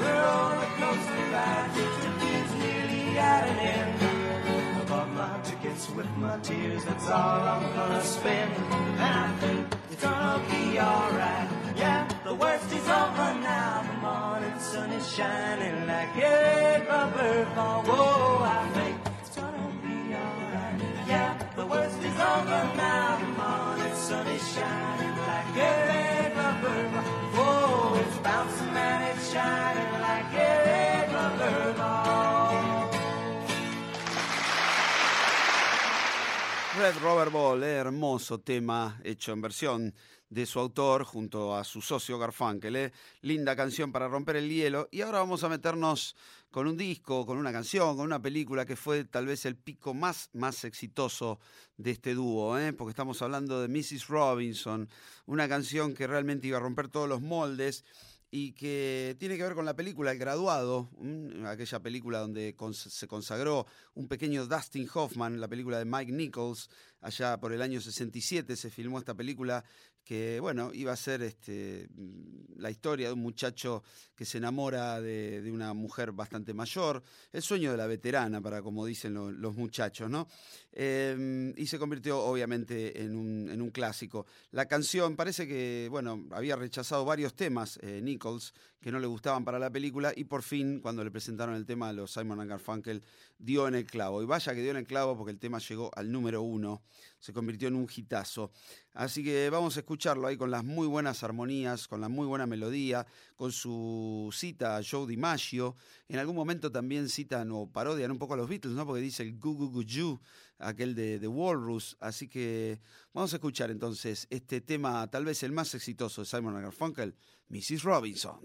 The coaster ride is nearly at an end. I bought my tickets with my tears, that's all I'm gonna spend. And I think it's gonna be alright. Yeah, the worst is over now. The morning sun is shining like a rubber ball. Whoa, I red rubber ball. Hermoso tema hecho en versión de su autor junto a su socio Garfunkel. eh. Linda canción para romper el hielo. Y ahora vamos a meternos con un disco, con una canción, con una película que fue tal vez el pico más, más exitoso de este dúo, eh, porque estamos hablando de Mrs. Robinson, una canción que realmente iba a romper todos los moldes y que tiene que ver con la película El Graduado, aquella película donde se consagró un pequeño Dustin Hoffman, la película de Mike Nichols, allá por el año 67 se filmó esta película que, bueno, iba a ser este, mm, la historia de un muchacho que se enamora de, de una mujer bastante mayor, el sueño de la veterana, para como dicen lo- los muchachos, ¿no? Eh, y se convirtió obviamente en un, en un clásico. La canción parece que, bueno, había rechazado varios temas, eh, Nichols, que no le gustaban para la película, y por fin, cuando le presentaron el tema a los Simon Garfunkel, dio en el clavo. Y vaya que dio en el clavo porque el tema llegó al número uno, se convirtió en un hitazo. Así que vamos a escucharlo ahí con las muy buenas armonías, con la muy buena melodía, con su cita a Joe DiMaggio. En algún momento también citan o parodian un poco a los Beatles, ¿no? Porque dice el Gu Gu Gu Yu, aquel de, de Walrus. Así que vamos a escuchar entonces este tema, tal vez el más exitoso de Simon Garfunkel, Mrs. Robinson.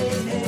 Hey,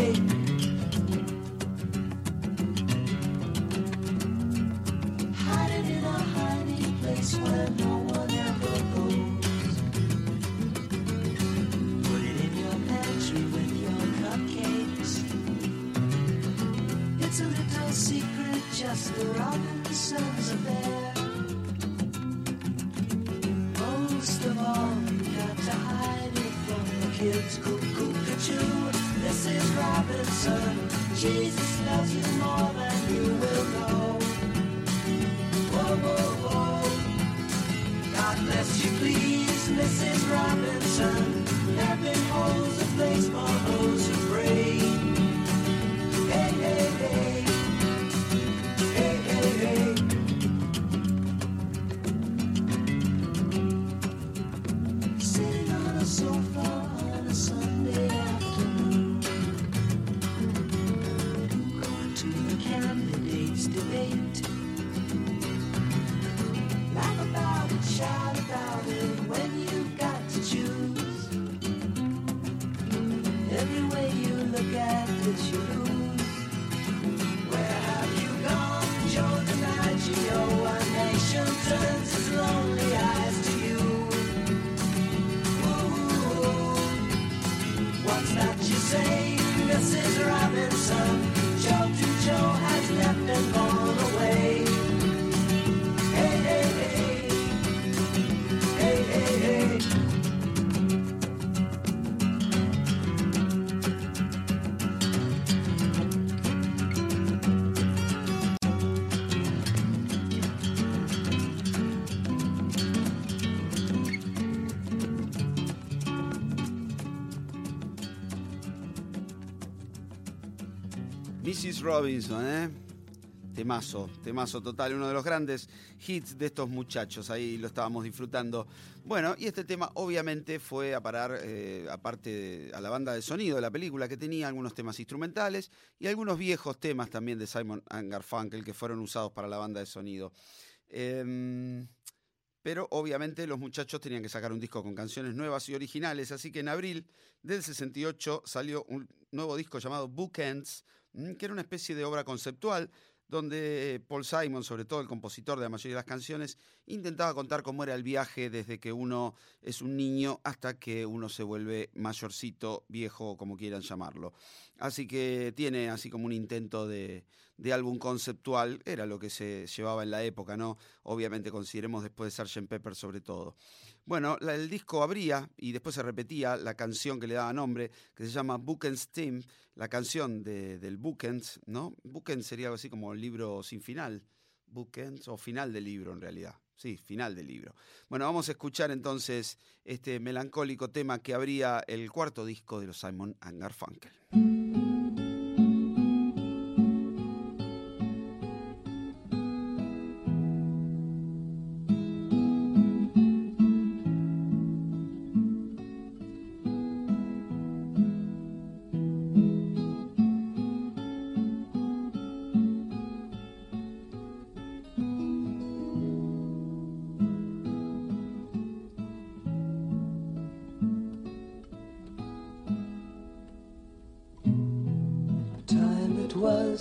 Mrs. Robinson, ¿eh? Temazo, temazo total, uno de los grandes hits de estos muchachos, ahí lo estábamos disfrutando. Bueno, y este tema obviamente fue a parar, eh, aparte de- a la banda de sonido de la película, que tenía algunos temas instrumentales y algunos viejos temas también de Simon Garfunkel que fueron usados para la banda de sonido. Em, pero obviamente los muchachos tenían que sacar un disco con canciones nuevas y originales, así que en abril del 68 salió un nuevo disco llamado Bookends, que era una especie de obra conceptual donde Paul Simon, sobre todo el compositor de la mayoría de las canciones, intentaba contar cómo era el viaje desde que uno es un niño hasta que uno se vuelve mayorcito, viejo, como quieran llamarlo. Así que tiene así como un intento de, de álbum conceptual, era lo que se llevaba en la época, ¿no? Obviamente consideremos después de Sgt. Pepper sobre todo. Bueno, el disco abría y después se repetía la canción que le daba nombre, que se llama Bookends Team, la canción de- del Bookends, ¿no? Bookends sería así como libro sin final. Bookends o final del libro en realidad. Sí, final del libro. Bueno, vamos a escuchar entonces este melancólico tema que abría el cuarto disco de los Simon and Garfunkel.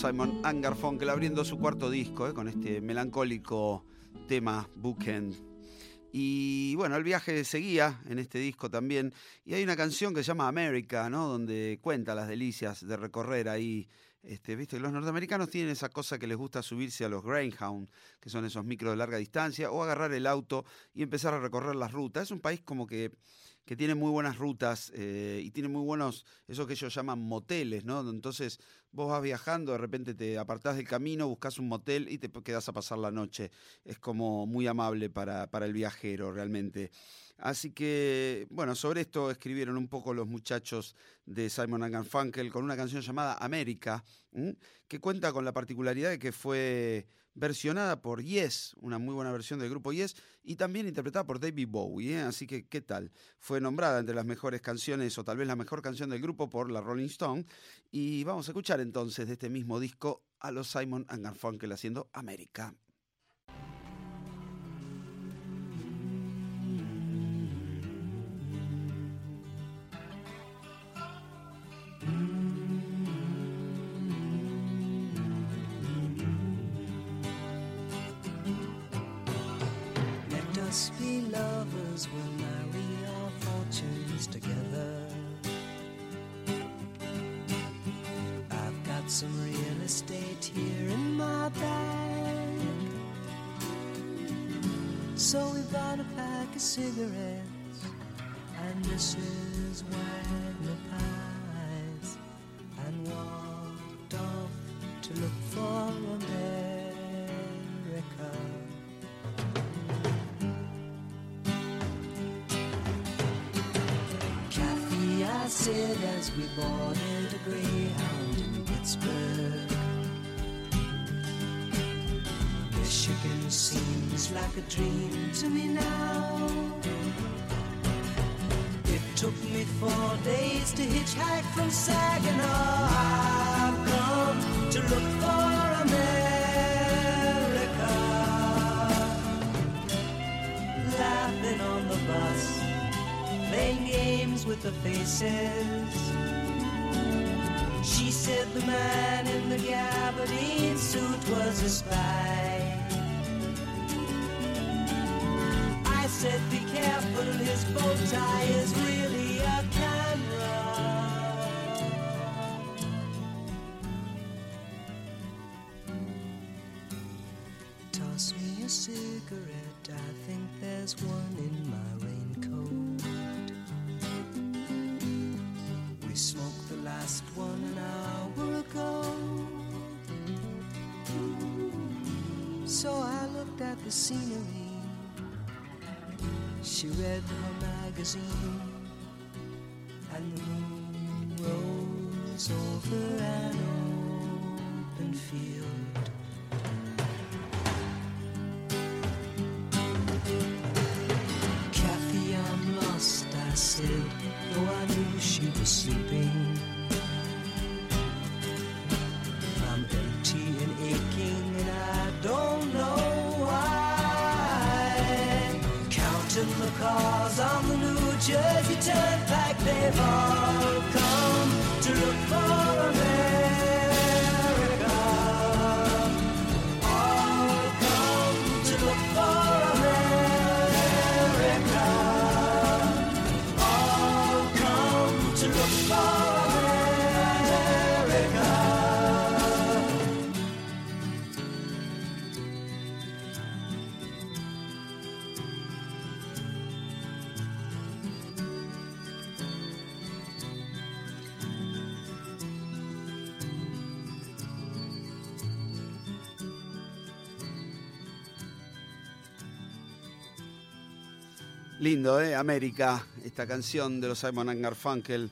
Simon and Garfunkel abriendo su cuarto disco eh, con este melancólico tema Bookend. Y bueno, el viaje seguía en este disco también. Y hay una canción que se llama America, ¿no? Donde cuenta las delicias de recorrer ahí. Este, Viste, los norteamericanos tienen esa cosa que les gusta subirse a los Greyhound, que son esos micros de larga distancia, o agarrar el auto y empezar a recorrer las rutas. Es un país como que que tiene muy buenas rutas eh, y tiene muy buenos, eso que ellos llaman moteles, ¿no? Entonces vos vas viajando, de repente te apartás del camino, buscas un motel y te quedas a pasar la noche. Es como muy amable para, para el viajero realmente. Así que, bueno, sobre esto escribieron un poco los muchachos de Simon Garfunkel con una canción llamada América, que cuenta con la particularidad de que fue versionada por Yes, una muy buena versión del grupo Yes, y también interpretada por David Bowie. ¿eh? Así que, ¿qué tal? Fue nombrada entre las mejores canciones, o tal vez la mejor canción del grupo por la Rolling Stone. Y vamos a escuchar entonces de este mismo disco a los Simon and Garfunkel haciendo América. Suppose we'll marry our fortunes together. I've got some real estate here in my bag. So we bought a pack of cigarettes and Mrs. said as we boarded a Greyhound in Pittsburgh. Michigan seems like a dream to me now. It took me four days to hitchhike from Saginaw. The faces. She said the man in the gabardine suit was a spy. I said, be careful, his bow tie is really a camera. Toss me a cigarette, I think there's one in the scenery. She read her magazine, Jersey Turnpike, they've all come to look Lindo, ¿eh? América, esta canción de los Simon Garfunkel,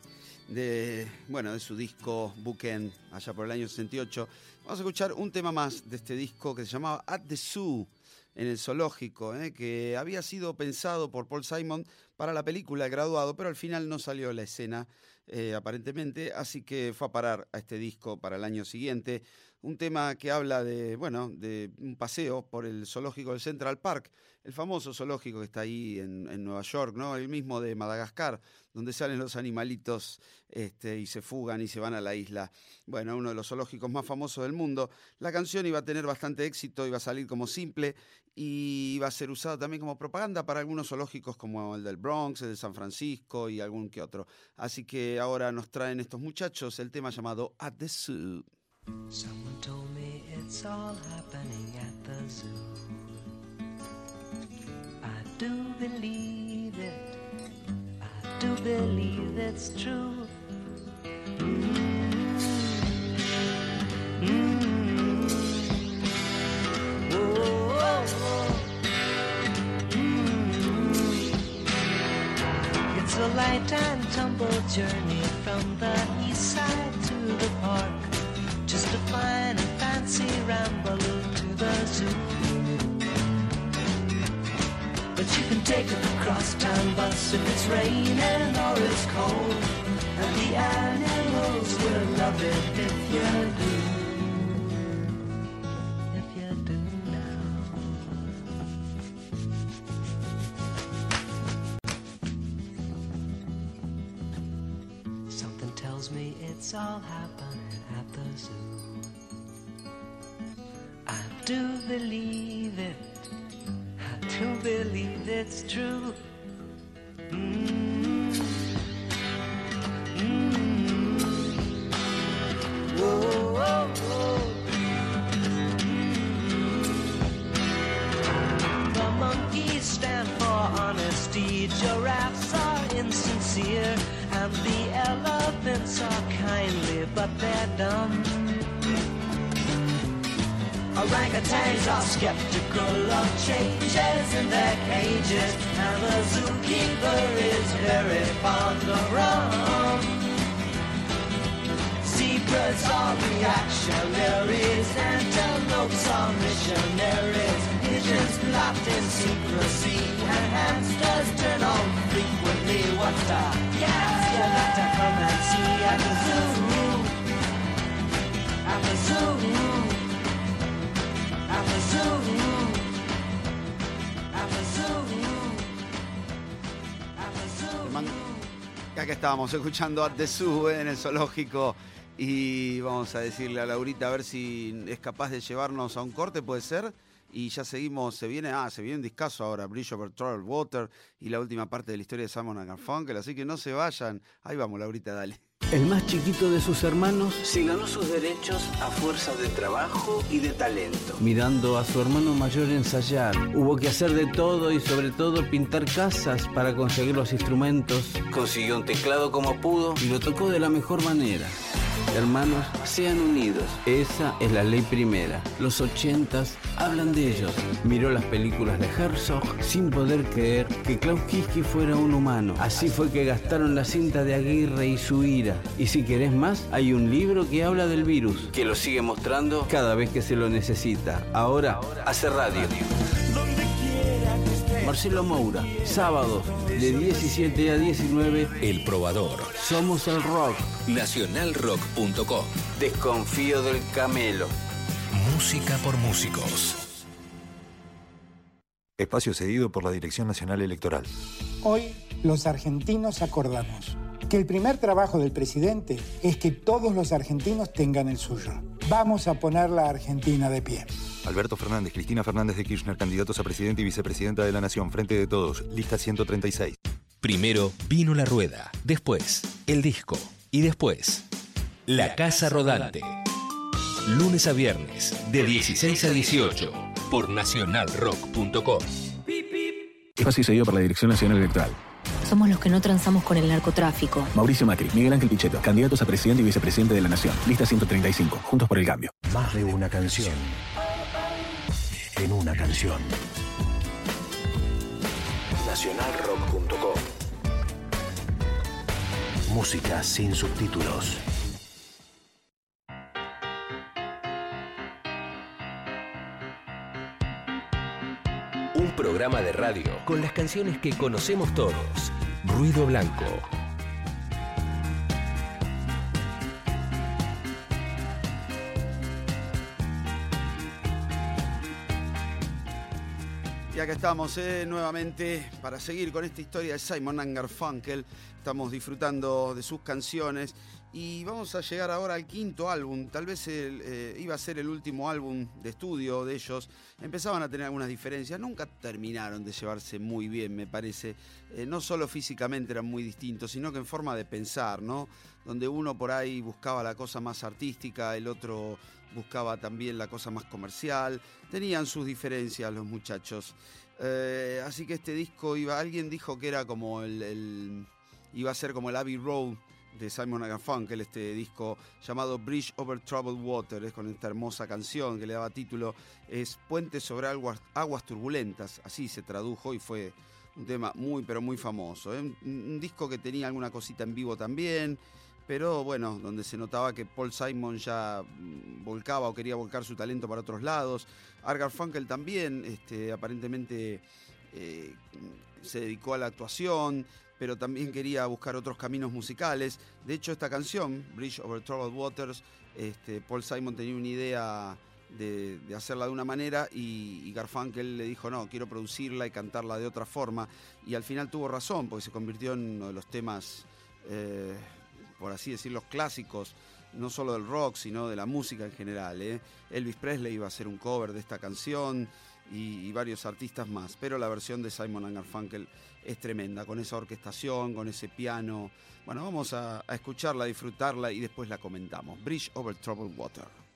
de, bueno, de su disco Bookend, allá por el año 68. Vamos a escuchar un tema más de este disco que se llamaba At the Zoo, en el zoológico, ¿eh? que había sido pensado por Paul Simon para la película El Graduado, pero al final no salió la escena, eh, aparentemente, así que fue a parar a este disco para el año siguiente. Un tema que habla de, bueno, de un paseo por el zoológico del Central Park, el famoso zoológico que está ahí en, en Nueva York, ¿no? El mismo de Madagascar, donde salen los animalitos este, y se fugan y se van a la isla. Bueno, uno de los zoológicos más famosos del mundo. La canción iba a tener bastante éxito, iba a salir como simple y iba a ser usada también como propaganda para algunos zoológicos como el del Bronx, el de San Francisco y algún que otro. Así que ahora nos traen estos muchachos el tema llamado At the Zoo. Someone told me it's all happening at the zoo. I do believe it. I do believe it's true. Mm. Oh, oh, oh. Mm. It's a light and tumble journey raining or it's cold. And the animals will love Orangutans are skeptical of changes in their cages, and the zookeeper is very fond of rum. Zebras are reactionaries, antelopes are missionaries, pigeons plot in secrecy, and hamsters turn on frequently. What the cats you got to come and see at the zoo, at the zoo. Y acá estábamos escuchando a The eh, en el zoológico y vamos a decirle a Laurita a ver si es capaz de llevarnos a un corte, puede ser. Y ya seguimos, se viene, ah, se viene un discazo ahora, Bridge over Troubled Water y la última parte de la historia de Simon Garfunkel, así que no se vayan. Ahí vamos, Laurita, dale. El más chiquito de sus hermanos se ganó sus derechos a fuerza de trabajo y de talento. Mirando a su hermano mayor ensayar, hubo que hacer de todo y sobre todo pintar casas para conseguir los instrumentos. Consiguió un teclado como pudo y lo tocó de la mejor manera. Hermanos, sean unidos. Esa es la ley primera. Los ochentas hablan de ellos. Miró las películas de Herzog sin poder creer que Klaus Kinski fuera un humano. Así fue que gastaron la cinta de Aguirre y su ira. Y si querés más, hay un libro que habla del virus, que lo sigue mostrando cada vez que se lo necesita. Ahora hace radio. Marcelo Moura, sábados de 17 a 19, El Probador. somos el rock. Nacionalrock.com. Desconfío del camelo. Música por músicos. Espacio cedido por la Dirección Nacional Electoral. Hoy los argentinos acordamos que el primer trabajo del presidente es que todos los argentinos tengan el suyo. Vamos a poner la Argentina de pie. Alberto Fernández, Cristina Fernández de Kirchner, candidatos a presidente y vicepresidenta de la Nación, Frente de Todos, lista 136. Primero vino la rueda, después el disco y después la casa rodante. Lunes a viernes de 16 a 18 por nacionalrock.com. Espacio cedido por la Dirección Nacional Electoral. Somos los que no transamos con el narcotráfico. Mauricio Macri, Miguel Ángel Pichetto, candidatos a presidente y vicepresidente de la Nación. Lista 135, Juntos por el Cambio. Más de una canción. En una canción. Nacionalrock.com. Música sin subtítulos. Programa de radio con las canciones que conocemos todos. Ruido Blanco. Y acá estamos eh, nuevamente para seguir con esta historia de Simon Garfunkel. Estamos disfrutando de sus canciones y vamos a llegar ahora al quinto álbum. Tal vez eh, iba a ser el último álbum de estudio de ellos. Empezaban a tener algunas diferencias. Nunca terminaron de llevarse muy bien, me parece. Eh, no solo físicamente eran muy distintos, sino que en forma de pensar, ¿no? Donde uno por ahí buscaba la cosa más artística, el otro buscaba también la cosa más comercial. Tenían sus diferencias los muchachos. Eh, así que este disco iba, alguien dijo que era como el, el- iba a ser como el Abbey Road de Simon Garfunkel, este disco llamado Bridge Over Troubled Water, es con esta hermosa canción que le daba título, es Puente sobre aguas, turbulentas, así se tradujo y fue un tema muy pero muy famoso. ¿eh? Un, disco que tenía alguna cosita en vivo también, pero bueno, donde se notaba que Paul Simon ya volcaba o quería volcar su talento para otros lados. Art Garfunkel también, este, aparentemente eh, se dedicó a la actuación, pero también quería buscar otros caminos musicales. De hecho, esta canción, Bridge Over Troubled Waters, este, Paul Simon tenía una idea de, de hacerla de una manera y, y Garfunkel le dijo, no, quiero producirla y cantarla de otra forma. Y al final tuvo razón, porque se convirtió en uno de los temas, eh, por así decirlo, clásicos, no solo del rock, sino de la música en general. ¿eh? Elvis Presley iba a hacer un cover de esta canción y, y varios artistas más, pero la versión de Simon Garfunkel es tremenda, con esa orquestación, con ese piano. Bueno, vamos a, a escucharla, disfrutarla y después la comentamos. Bridge over Troubled Water.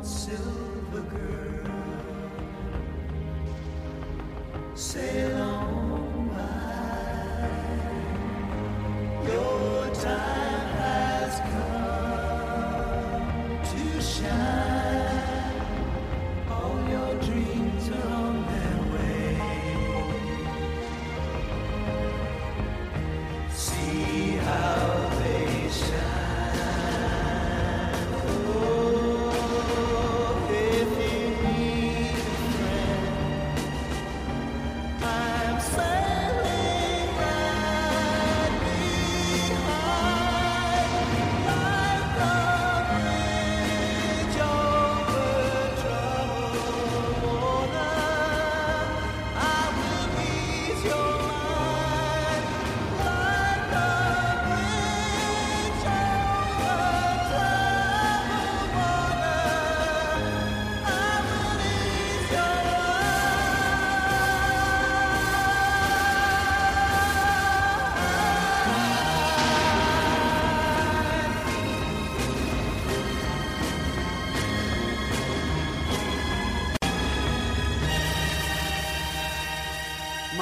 On,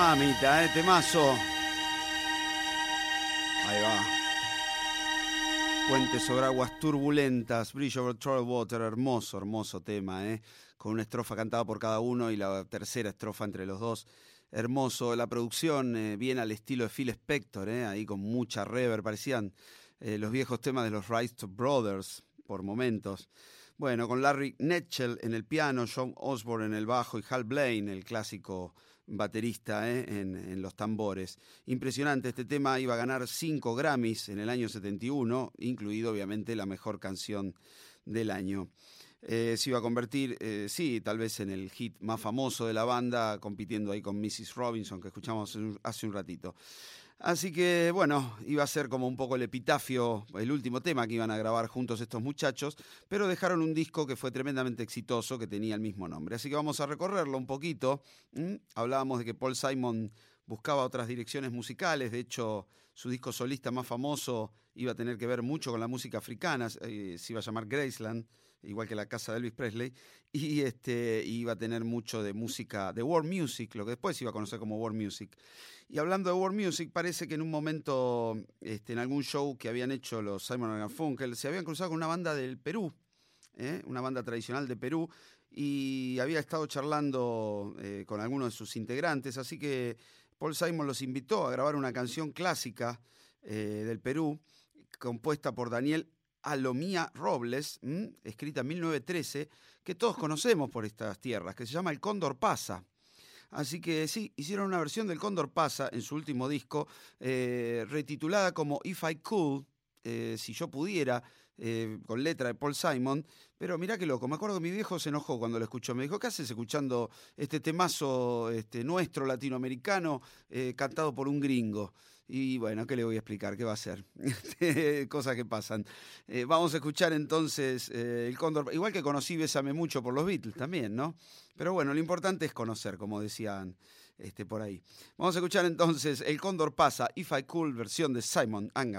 Mamita, eh, temazo. Ahí va. Puente sobre aguas turbulentas, Bridge over Troubled Water, hermoso, hermoso tema, ¿eh? con una estrofa cantada por cada uno y la tercera estrofa entre los dos. Hermoso, la producción eh, bien al estilo de Phil Spector, ¿eh? ahí con mucha reverb, parecían eh, los viejos temas de los Wright Brothers por momentos. Bueno, con Larry Netchell en el piano, John Osborne en el bajo y Hal Blaine, el clásico baterista ¿eh? en, los tambores. Impresionante, este tema iba a ganar cinco Grammys en el año 71, incluido obviamente la mejor canción del año. eh, se iba a convertir, eh, sí, tal vez en el hit más famoso de la banda, compitiendo ahí con Mrs. Robinson, que escuchamos hace un ratito. Así que bueno, iba a ser como un poco el epitafio, el último tema que iban a grabar juntos estos muchachos, pero dejaron un disco que fue tremendamente exitoso, que tenía el mismo nombre. Así que vamos a recorrerlo un poquito. Hablábamos de que Paul Simon buscaba otras direcciones musicales, de hecho su disco solista más famoso iba a tener que ver mucho con la música africana, eh, se iba a llamar Graceland, igual que la casa de Elvis Presley, y este, iba a tener mucho de música, de world music, lo que después iba a conocer como world music. Y hablando de world music, parece que en un momento, este, en algún show que habían hecho los Simon Garfunkel, se habían cruzado con una banda del Perú, ¿eh? una banda tradicional de Perú, y había estado charlando eh, con algunos de sus integrantes, así que Paul Simon los invitó a grabar una canción clásica eh, del Perú, compuesta por Daniel Alomía Robles, ¿m? escrita en 1913, que todos conocemos por estas tierras, que se llama El Cóndor Pasa. Así que sí, hicieron una versión del Cóndor Pasa en su último disco, eh, retitulada como If I Could, eh, si yo pudiera, eh, con letra de Paul Simon. Pero mirá qué loco, me acuerdo que mi viejo se enojó cuando lo escuchó. Me dijo, ¿qué haces escuchando este temazo este, nuestro latinoamericano cantado por un gringo? Y bueno, ¿qué le voy a explicar? ¿Qué va a hacer? [laughs] Cosas que pasan. Eh, vamos a escuchar entonces eh, el Cóndor. Igual que conocí Bésame mucho por los Beatles también, ¿no? Pero bueno, lo importante es conocer, como decían este, por ahí. Vamos a escuchar entonces El Cóndor pasa, If I Cool, versión de Simon and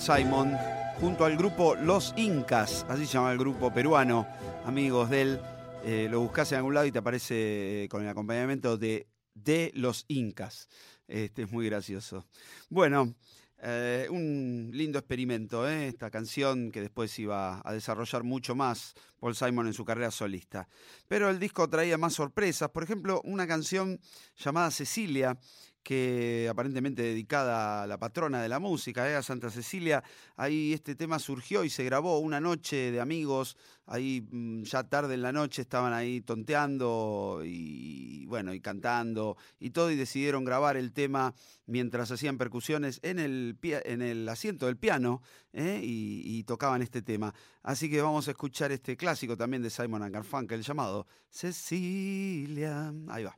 Simon junto al grupo Los Incas, así se llama el grupo peruano, amigos de él. Eh, lo buscas en algún lado y te aparece eh, con el acompañamiento de, de Los Incas. Este es muy gracioso. Bueno, eh, un lindo experimento, esta canción que después iba a desarrollar mucho más Paul Simon en su carrera solista. Pero el disco traía más sorpresas, por ejemplo, una canción llamada Cecilia, que aparentemente dedicada a la patrona de la música, ¿eh? a Santa Cecilia. Ahí este tema surgió y se grabó una noche de amigos, ahí mm, ya tarde en la noche estaban ahí tonteando y bueno, y cantando y todo, y decidieron grabar el tema mientras hacían percusiones en el, en el asiento del piano ¿eh? y, tocaban este tema. Así que vamos a escuchar este clásico también de Simon Garfunkel llamado Cecilia. Ahí va.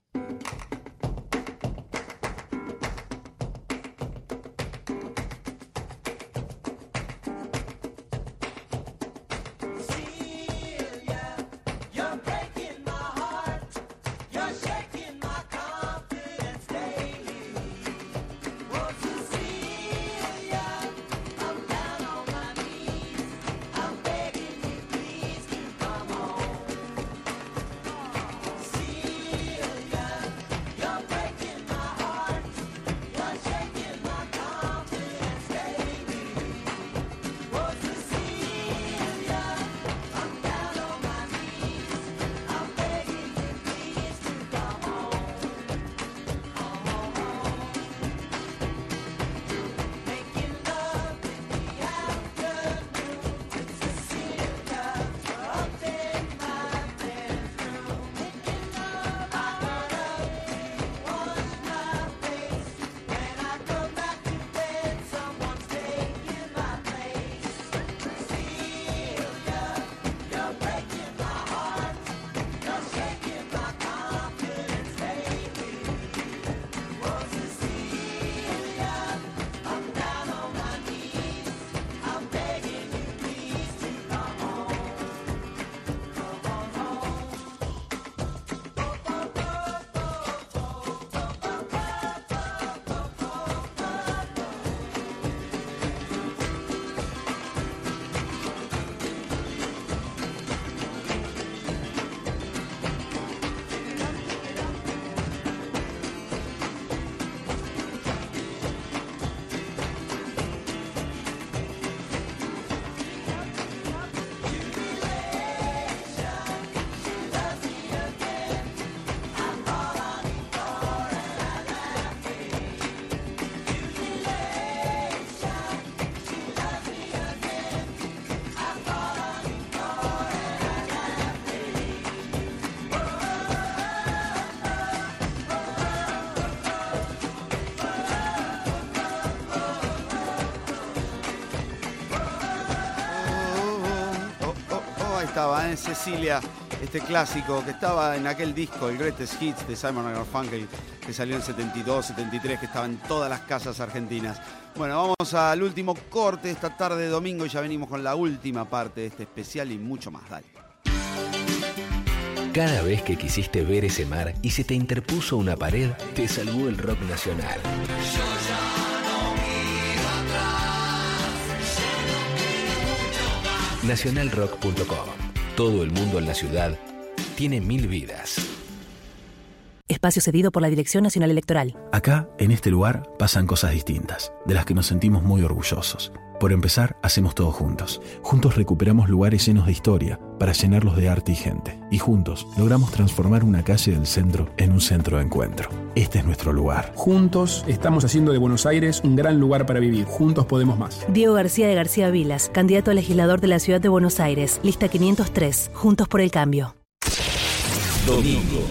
Cecilia, este clásico que estaba en aquel disco, el Greatest Hits de Simon Garfunkel, que salió en 72, 73, que estaba en todas las casas argentinas. Bueno, vamos al último corte esta tarde de domingo y ya venimos con la última parte de este especial y mucho más. Dale. Cada vez que quisiste ver ese mar y se te interpuso una pared, te salvó el rock nacional. Nacionalrock.com. Todo el mundo en la ciudad tiene mil vidas. Espacio cedido por la Dirección Nacional Electoral. Acá, en este lugar, pasan cosas distintas, de las que nos sentimos muy orgullosos. Por empezar, hacemos todo juntos. Juntos recuperamos lugares llenos de historia, para llenarlos de arte y gente. Y juntos logramos transformar una calle del centro en un centro de encuentro. Este es nuestro lugar. Juntos estamos haciendo de Buenos Aires un gran lugar para vivir. Juntos podemos más. Diego García de García Vilas, candidato a legislador de la ciudad de Buenos Aires, lista 503, Juntos por el Cambio. Domingo,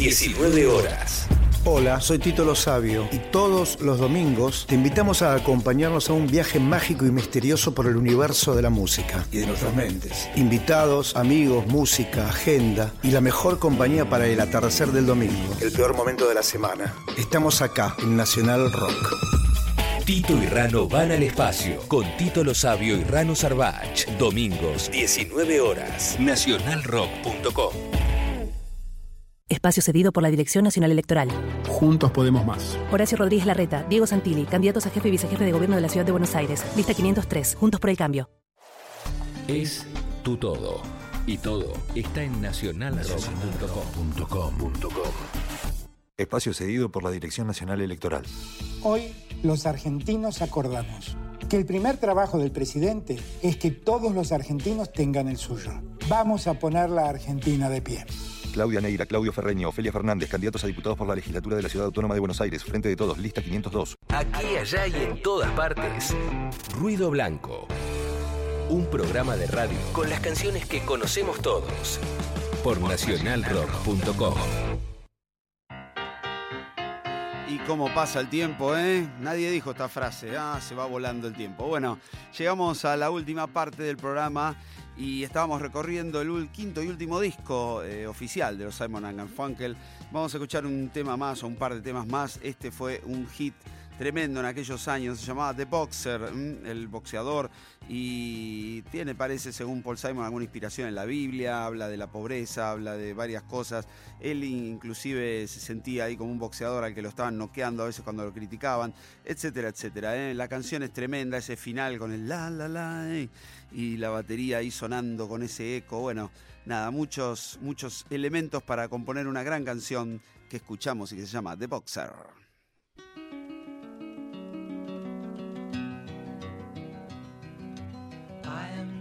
19 horas. Hola, soy Tito Lo Sabio y todos los domingos te invitamos a acompañarnos a un viaje mágico y misterioso por el universo de la música y de nuestras mentes. Invitados, amigos, música, agenda y la mejor compañía para el atardecer del domingo, el peor momento de la semana. Estamos acá en Nacional Rock. Tito y Rano van al espacio con Tito Lo Sabio y Rano Sarbach. Domingos, 19 horas. Nacionalrock.com. Espacio cedido por la Dirección Nacional Electoral. Juntos podemos más. Horacio Rodríguez Larreta, Diego Santilli, candidatos a jefe y vicejefe de gobierno de la ciudad de Buenos Aires, lista 503, Juntos por el Cambio. Es tu todo. Y todo está en nacionalrock.com. Espacio cedido por la Dirección Nacional Electoral. Hoy los argentinos acordamos que el primer trabajo del presidente es que todos los argentinos tengan el suyo. Vamos a poner la Argentina de pie. Claudia Neira, Claudio Ferreño, Ofelia Fernández, candidatos a diputados por la legislatura de la Ciudad Autónoma de Buenos Aires, Frente de Todos, lista 502. Aquí, allá y en todas partes. Ruido Blanco. Un programa de radio con las canciones que conocemos todos. Por nacionalrock.com. Y cómo pasa el tiempo, ¿eh? Nadie dijo esta frase, ah, se va volando el tiempo. Bueno, llegamos a la última parte del programa y estábamos recorriendo el quinto y último disco eh, oficial de los Simon and Garfunkel. Vamos a escuchar un tema más o un par de temas más. Este fue un hit tremendo en aquellos años, se llamaba The Boxer, el boxeador, y tiene, parece, según Paul Simon, alguna inspiración en la Biblia, habla de la pobreza, habla de varias cosas. Él inclusive se sentía ahí como un boxeador al que lo estaban noqueando a veces cuando lo criticaban, etcétera, etcétera. ¿eh? La canción es tremenda, ese final con el la, la, la, eh, y la batería ahí sonando con ese eco. Bueno, nada, muchos, muchos elementos para componer una gran canción que escuchamos y que se llama The Boxer.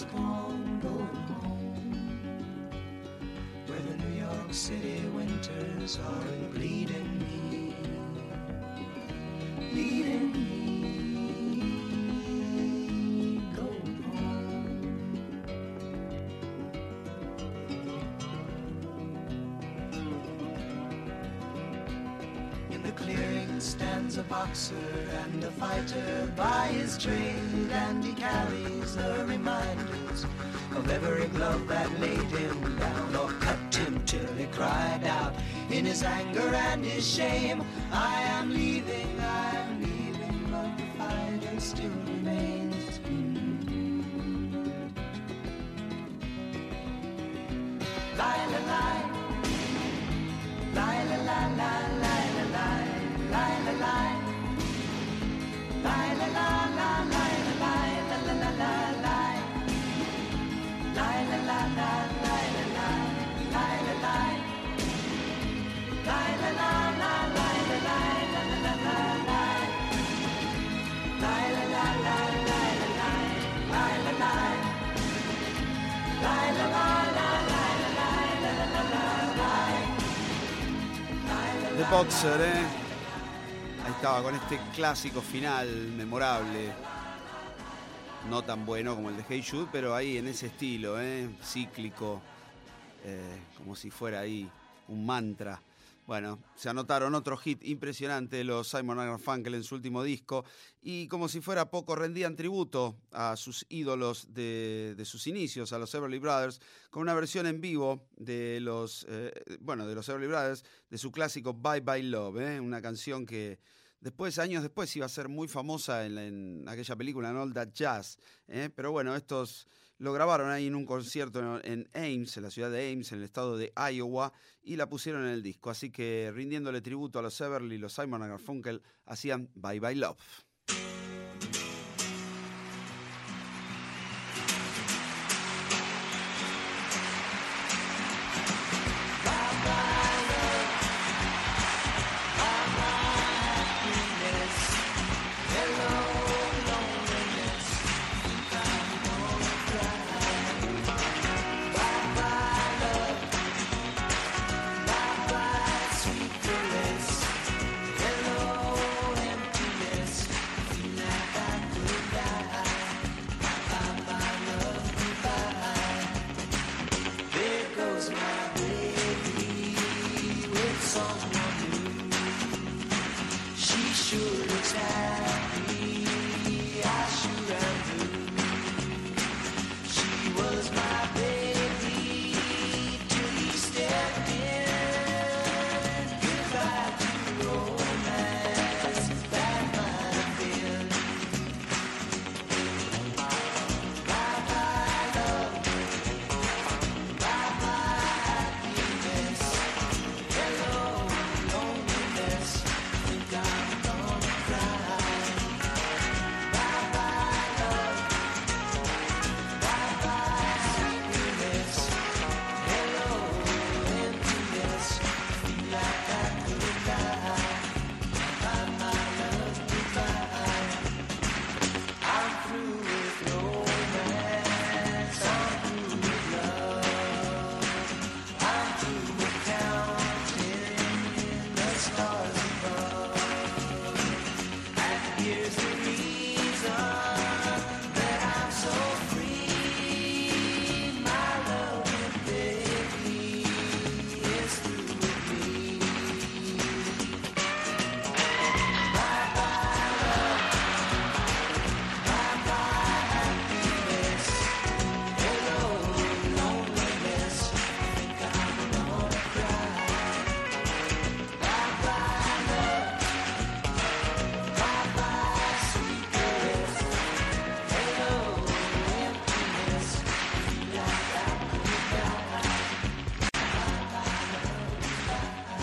Gone, going home. Where the New York City winters are bleeding me. Stands a boxer and a fighter by his trade, and he carries the reminders of every glove that laid him down or cut him till he cried out in his anger and his shame. I am leaving, Boxer, ¿eh? Ahí estaba con este clásico final memorable. No tan bueno como el de Hey Jude, pero ahí en ese estilo, ¿eh? Cíclico, eh, como si fuera ahí un mantra. Bueno, se anotaron otro hit impresionante los Simon Garfunkel en su último disco y como si fuera poco rendían tributo a sus ídolos de, sus inicios, a los Everly Brothers, con una versión en vivo de los, eh, bueno, de los Everly Brothers, de su clásico Bye Bye Love, ¿eh? una canción que después, años después, iba a ser muy famosa en aquella película, en All That Jazz. ¿eh? Pero bueno, estos lo grabaron ahí en un concierto en, Ames, en la ciudad de Ames, en el estado de Iowa, y la pusieron en el disco. Así que rindiéndole tributo a los Everly, los Simon Garfunkel hacían Bye Bye Love.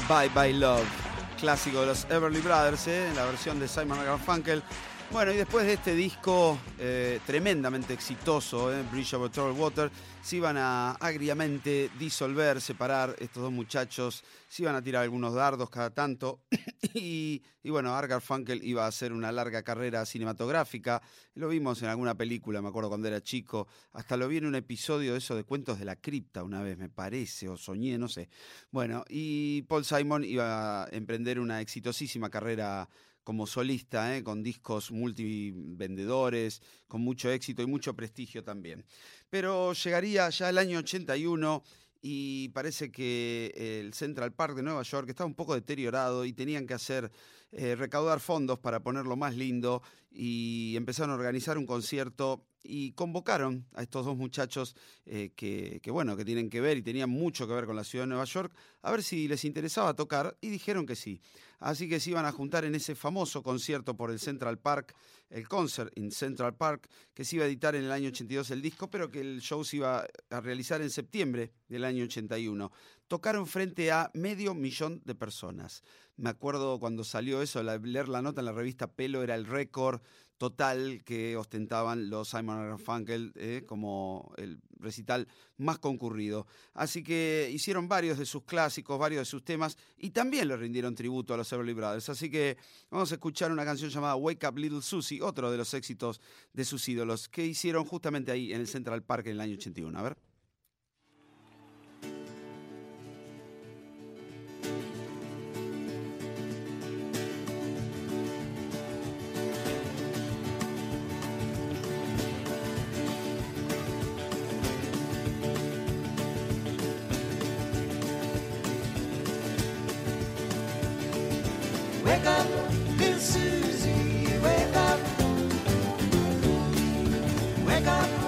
Bye Bye Love, clásico de los Everly Brothers, ¿eh? en la versión de Simon Garfunkel. Bueno, y después de este disco eh, tremendamente exitoso, ¿eh? Bridge Over Troubled Water, se iban a agriamente disolver, separar estos dos muchachos, se iban a tirar algunos dardos cada tanto. Y, bueno, Art Garfunkel iba a hacer una larga carrera cinematográfica. Lo vimos en alguna película, me acuerdo cuando era chico. Hasta lo vi en un episodio de eso de Cuentos de la Cripta una vez, me parece, o soñé, no sé. Bueno, y Paul Simon iba a emprender una exitosísima carrera como solista, ¿eh? con discos multivendedores, con mucho éxito y mucho prestigio también. Pero llegaría ya el año 81 y parece que el Central Park de Nueva York estaba un poco deteriorado y tenían que hacer eh, recaudar fondos para ponerlo más lindo y empezaron a organizar un concierto y convocaron a estos dos muchachos eh, que, que, bueno, que tienen que ver y tenían mucho que ver con la ciudad de Nueva York, a ver si les interesaba tocar y dijeron que sí. Así que se iban a juntar en ese famoso concierto por el Central Park, el Concert in Central Park, que se iba a editar en el año 82 el disco, pero que el show se iba a realizar en septiembre del año 81. Tocaron frente a medio millón de personas. Me acuerdo cuando salió eso, leer la nota en la revista Pelo era el récord total que ostentaban los Simon Garfunkel eh, como el recital más concurrido. Así que hicieron varios de sus clásicos, varios de sus temas y también le rindieron tributo a los Everly Brothers. Así que vamos a escuchar una canción llamada Wake Up Little Susie, otro de los éxitos de sus ídolos que hicieron justamente ahí en el Central Park en el año 81. A ver. Wake up, little Susie, wake up. Wake up,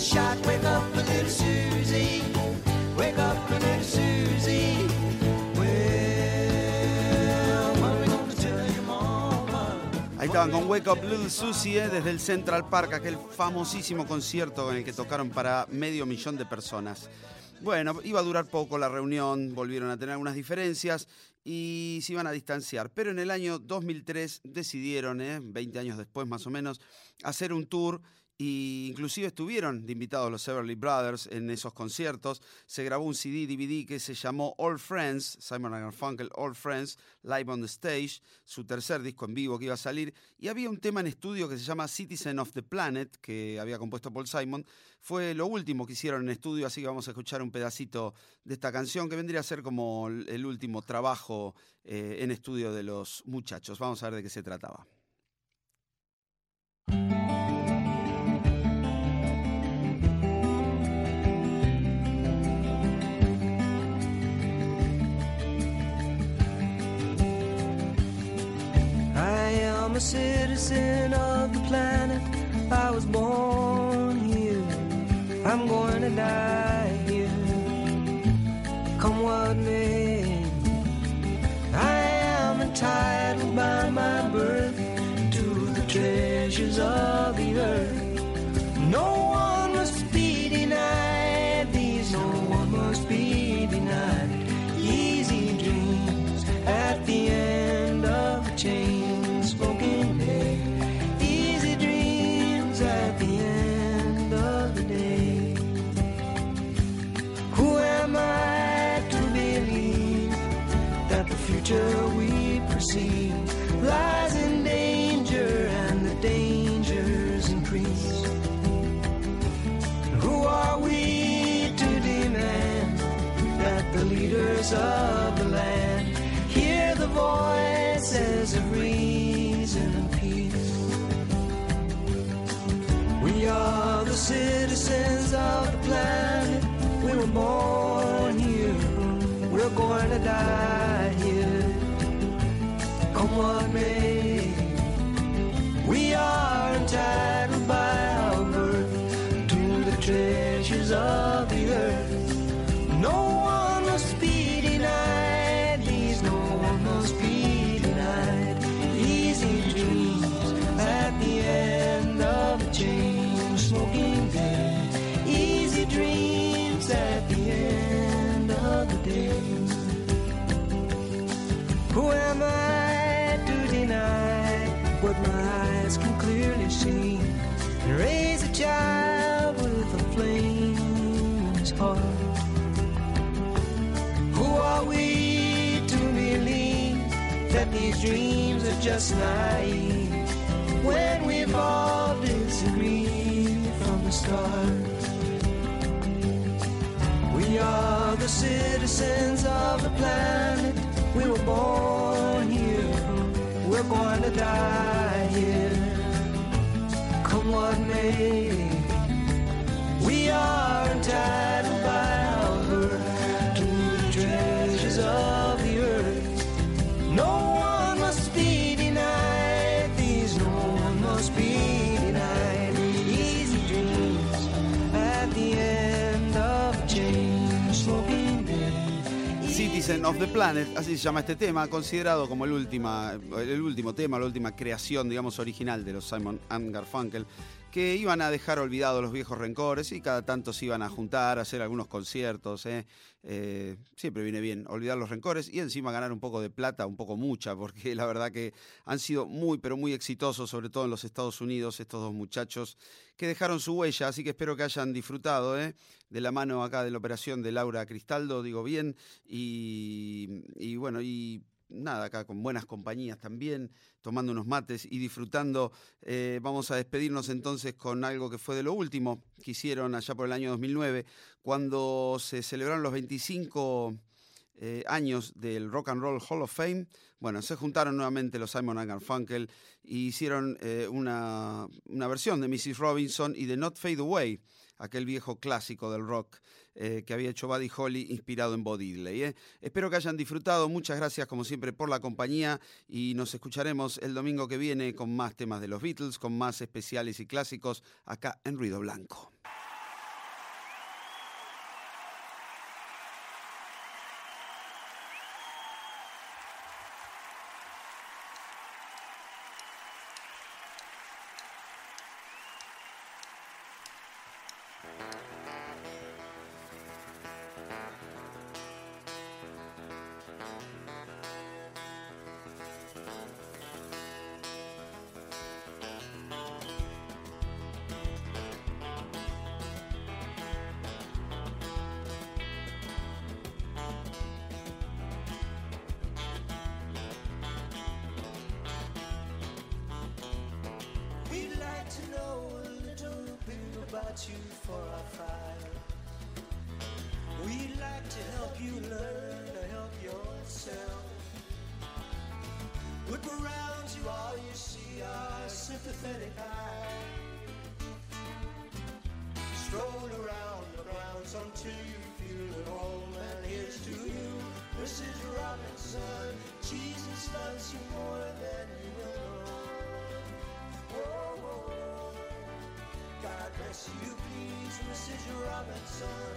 Wake up, little Susie, wake up, little Susie. Ahí estaban con Wake Up Little Susie eh, desde el Central Park, aquel famosísimo concierto en el que tocaron para medio millón de personas. Bueno, iba a durar poco la reunión, volvieron a tener algunas diferencias y se iban a distanciar. Pero en el año 2003 decidieron, eh, 20 años después más o menos, hacer un tour y inclusive estuvieron de invitados los Everly Brothers en esos conciertos. Se grabó un CD, DVD que se llamó All Friends, Simon Garfunkel All Friends, Live on the Stage, su tercer disco en vivo que iba a salir. Y había un tema en estudio que se llama Citizen of the Planet, que había compuesto Paul Simon. Fue lo último que hicieron en estudio, así que vamos a escuchar un pedacito de esta canción que vendría a ser como el último trabajo eh, en estudio de los muchachos. Vamos a ver de qué se trataba. A citizen of the planet. I was born here. I'm going to die here. Come what may. I am entitled by my birth to the treasures of the earth. No one of the land hear the voices of reason and peace? We are the citizens of the planet. We were born here, we're going to die here. Come what may, these dreams are just naive when we've all disagreed from the start? We are the citizens of the planet. We were born here. We're going to die here. Come what may. We are entitled Of the Planet, así se llama este tema, considerado como el, última, el último tema, la última creación, digamos, original de los Simon and Garfunkel, que iban a dejar olvidados los viejos rencores y cada tanto se iban a juntar, a hacer algunos conciertos. ¿eh? Eh, siempre viene bien olvidar los rencores y encima ganar un poco de plata, un poco mucha, porque la verdad que han sido muy, pero muy exitosos, sobre todo en los Estados Unidos, estos dos muchachos que dejaron su huella, así que espero que hayan disfrutado ¿eh? de la mano acá de la operación de Laura Cristaldo, digo bien, y, y bueno, y nada, acá con buenas compañías también, tomando unos mates y disfrutando. Eh, vamos a despedirnos entonces con algo que fue de lo último que hicieron allá por el año 2009, cuando se celebraron los 25 eh, años del Rock and Roll Hall of Fame. Bueno, se juntaron nuevamente los Simon Garfunkel y hicieron eh, una, una versión de Mrs. Robinson y de Not Fade Away, aquel viejo clásico del rock eh, que había hecho Buddy Holly inspirado en Bo Diddley. ¿eh? Espero que hayan disfrutado. Muchas gracias como siempre por la compañía y nos escucharemos el domingo que viene con más temas de los Beatles, con más especiales y clásicos acá en Ruido Blanco. Robinson.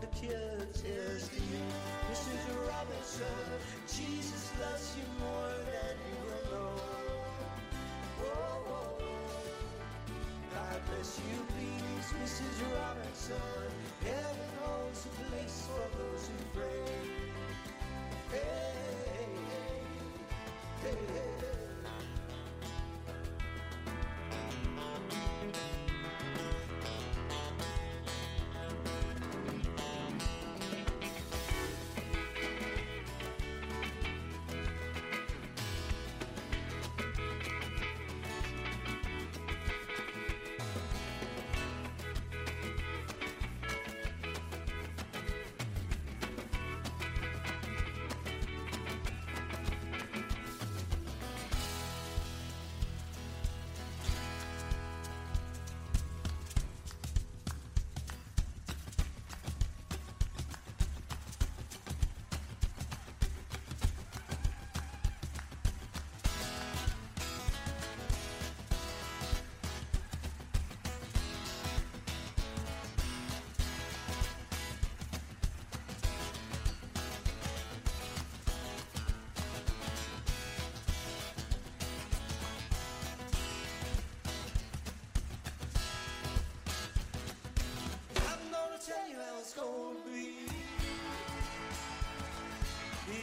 The kids. Here's to you, Mrs. Robinson. Jesus loves you more than you will know. Whoa, whoa. God bless you, please, Mrs. Robinson. Heaven holds a place for those who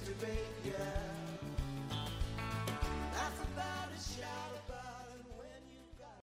yesterday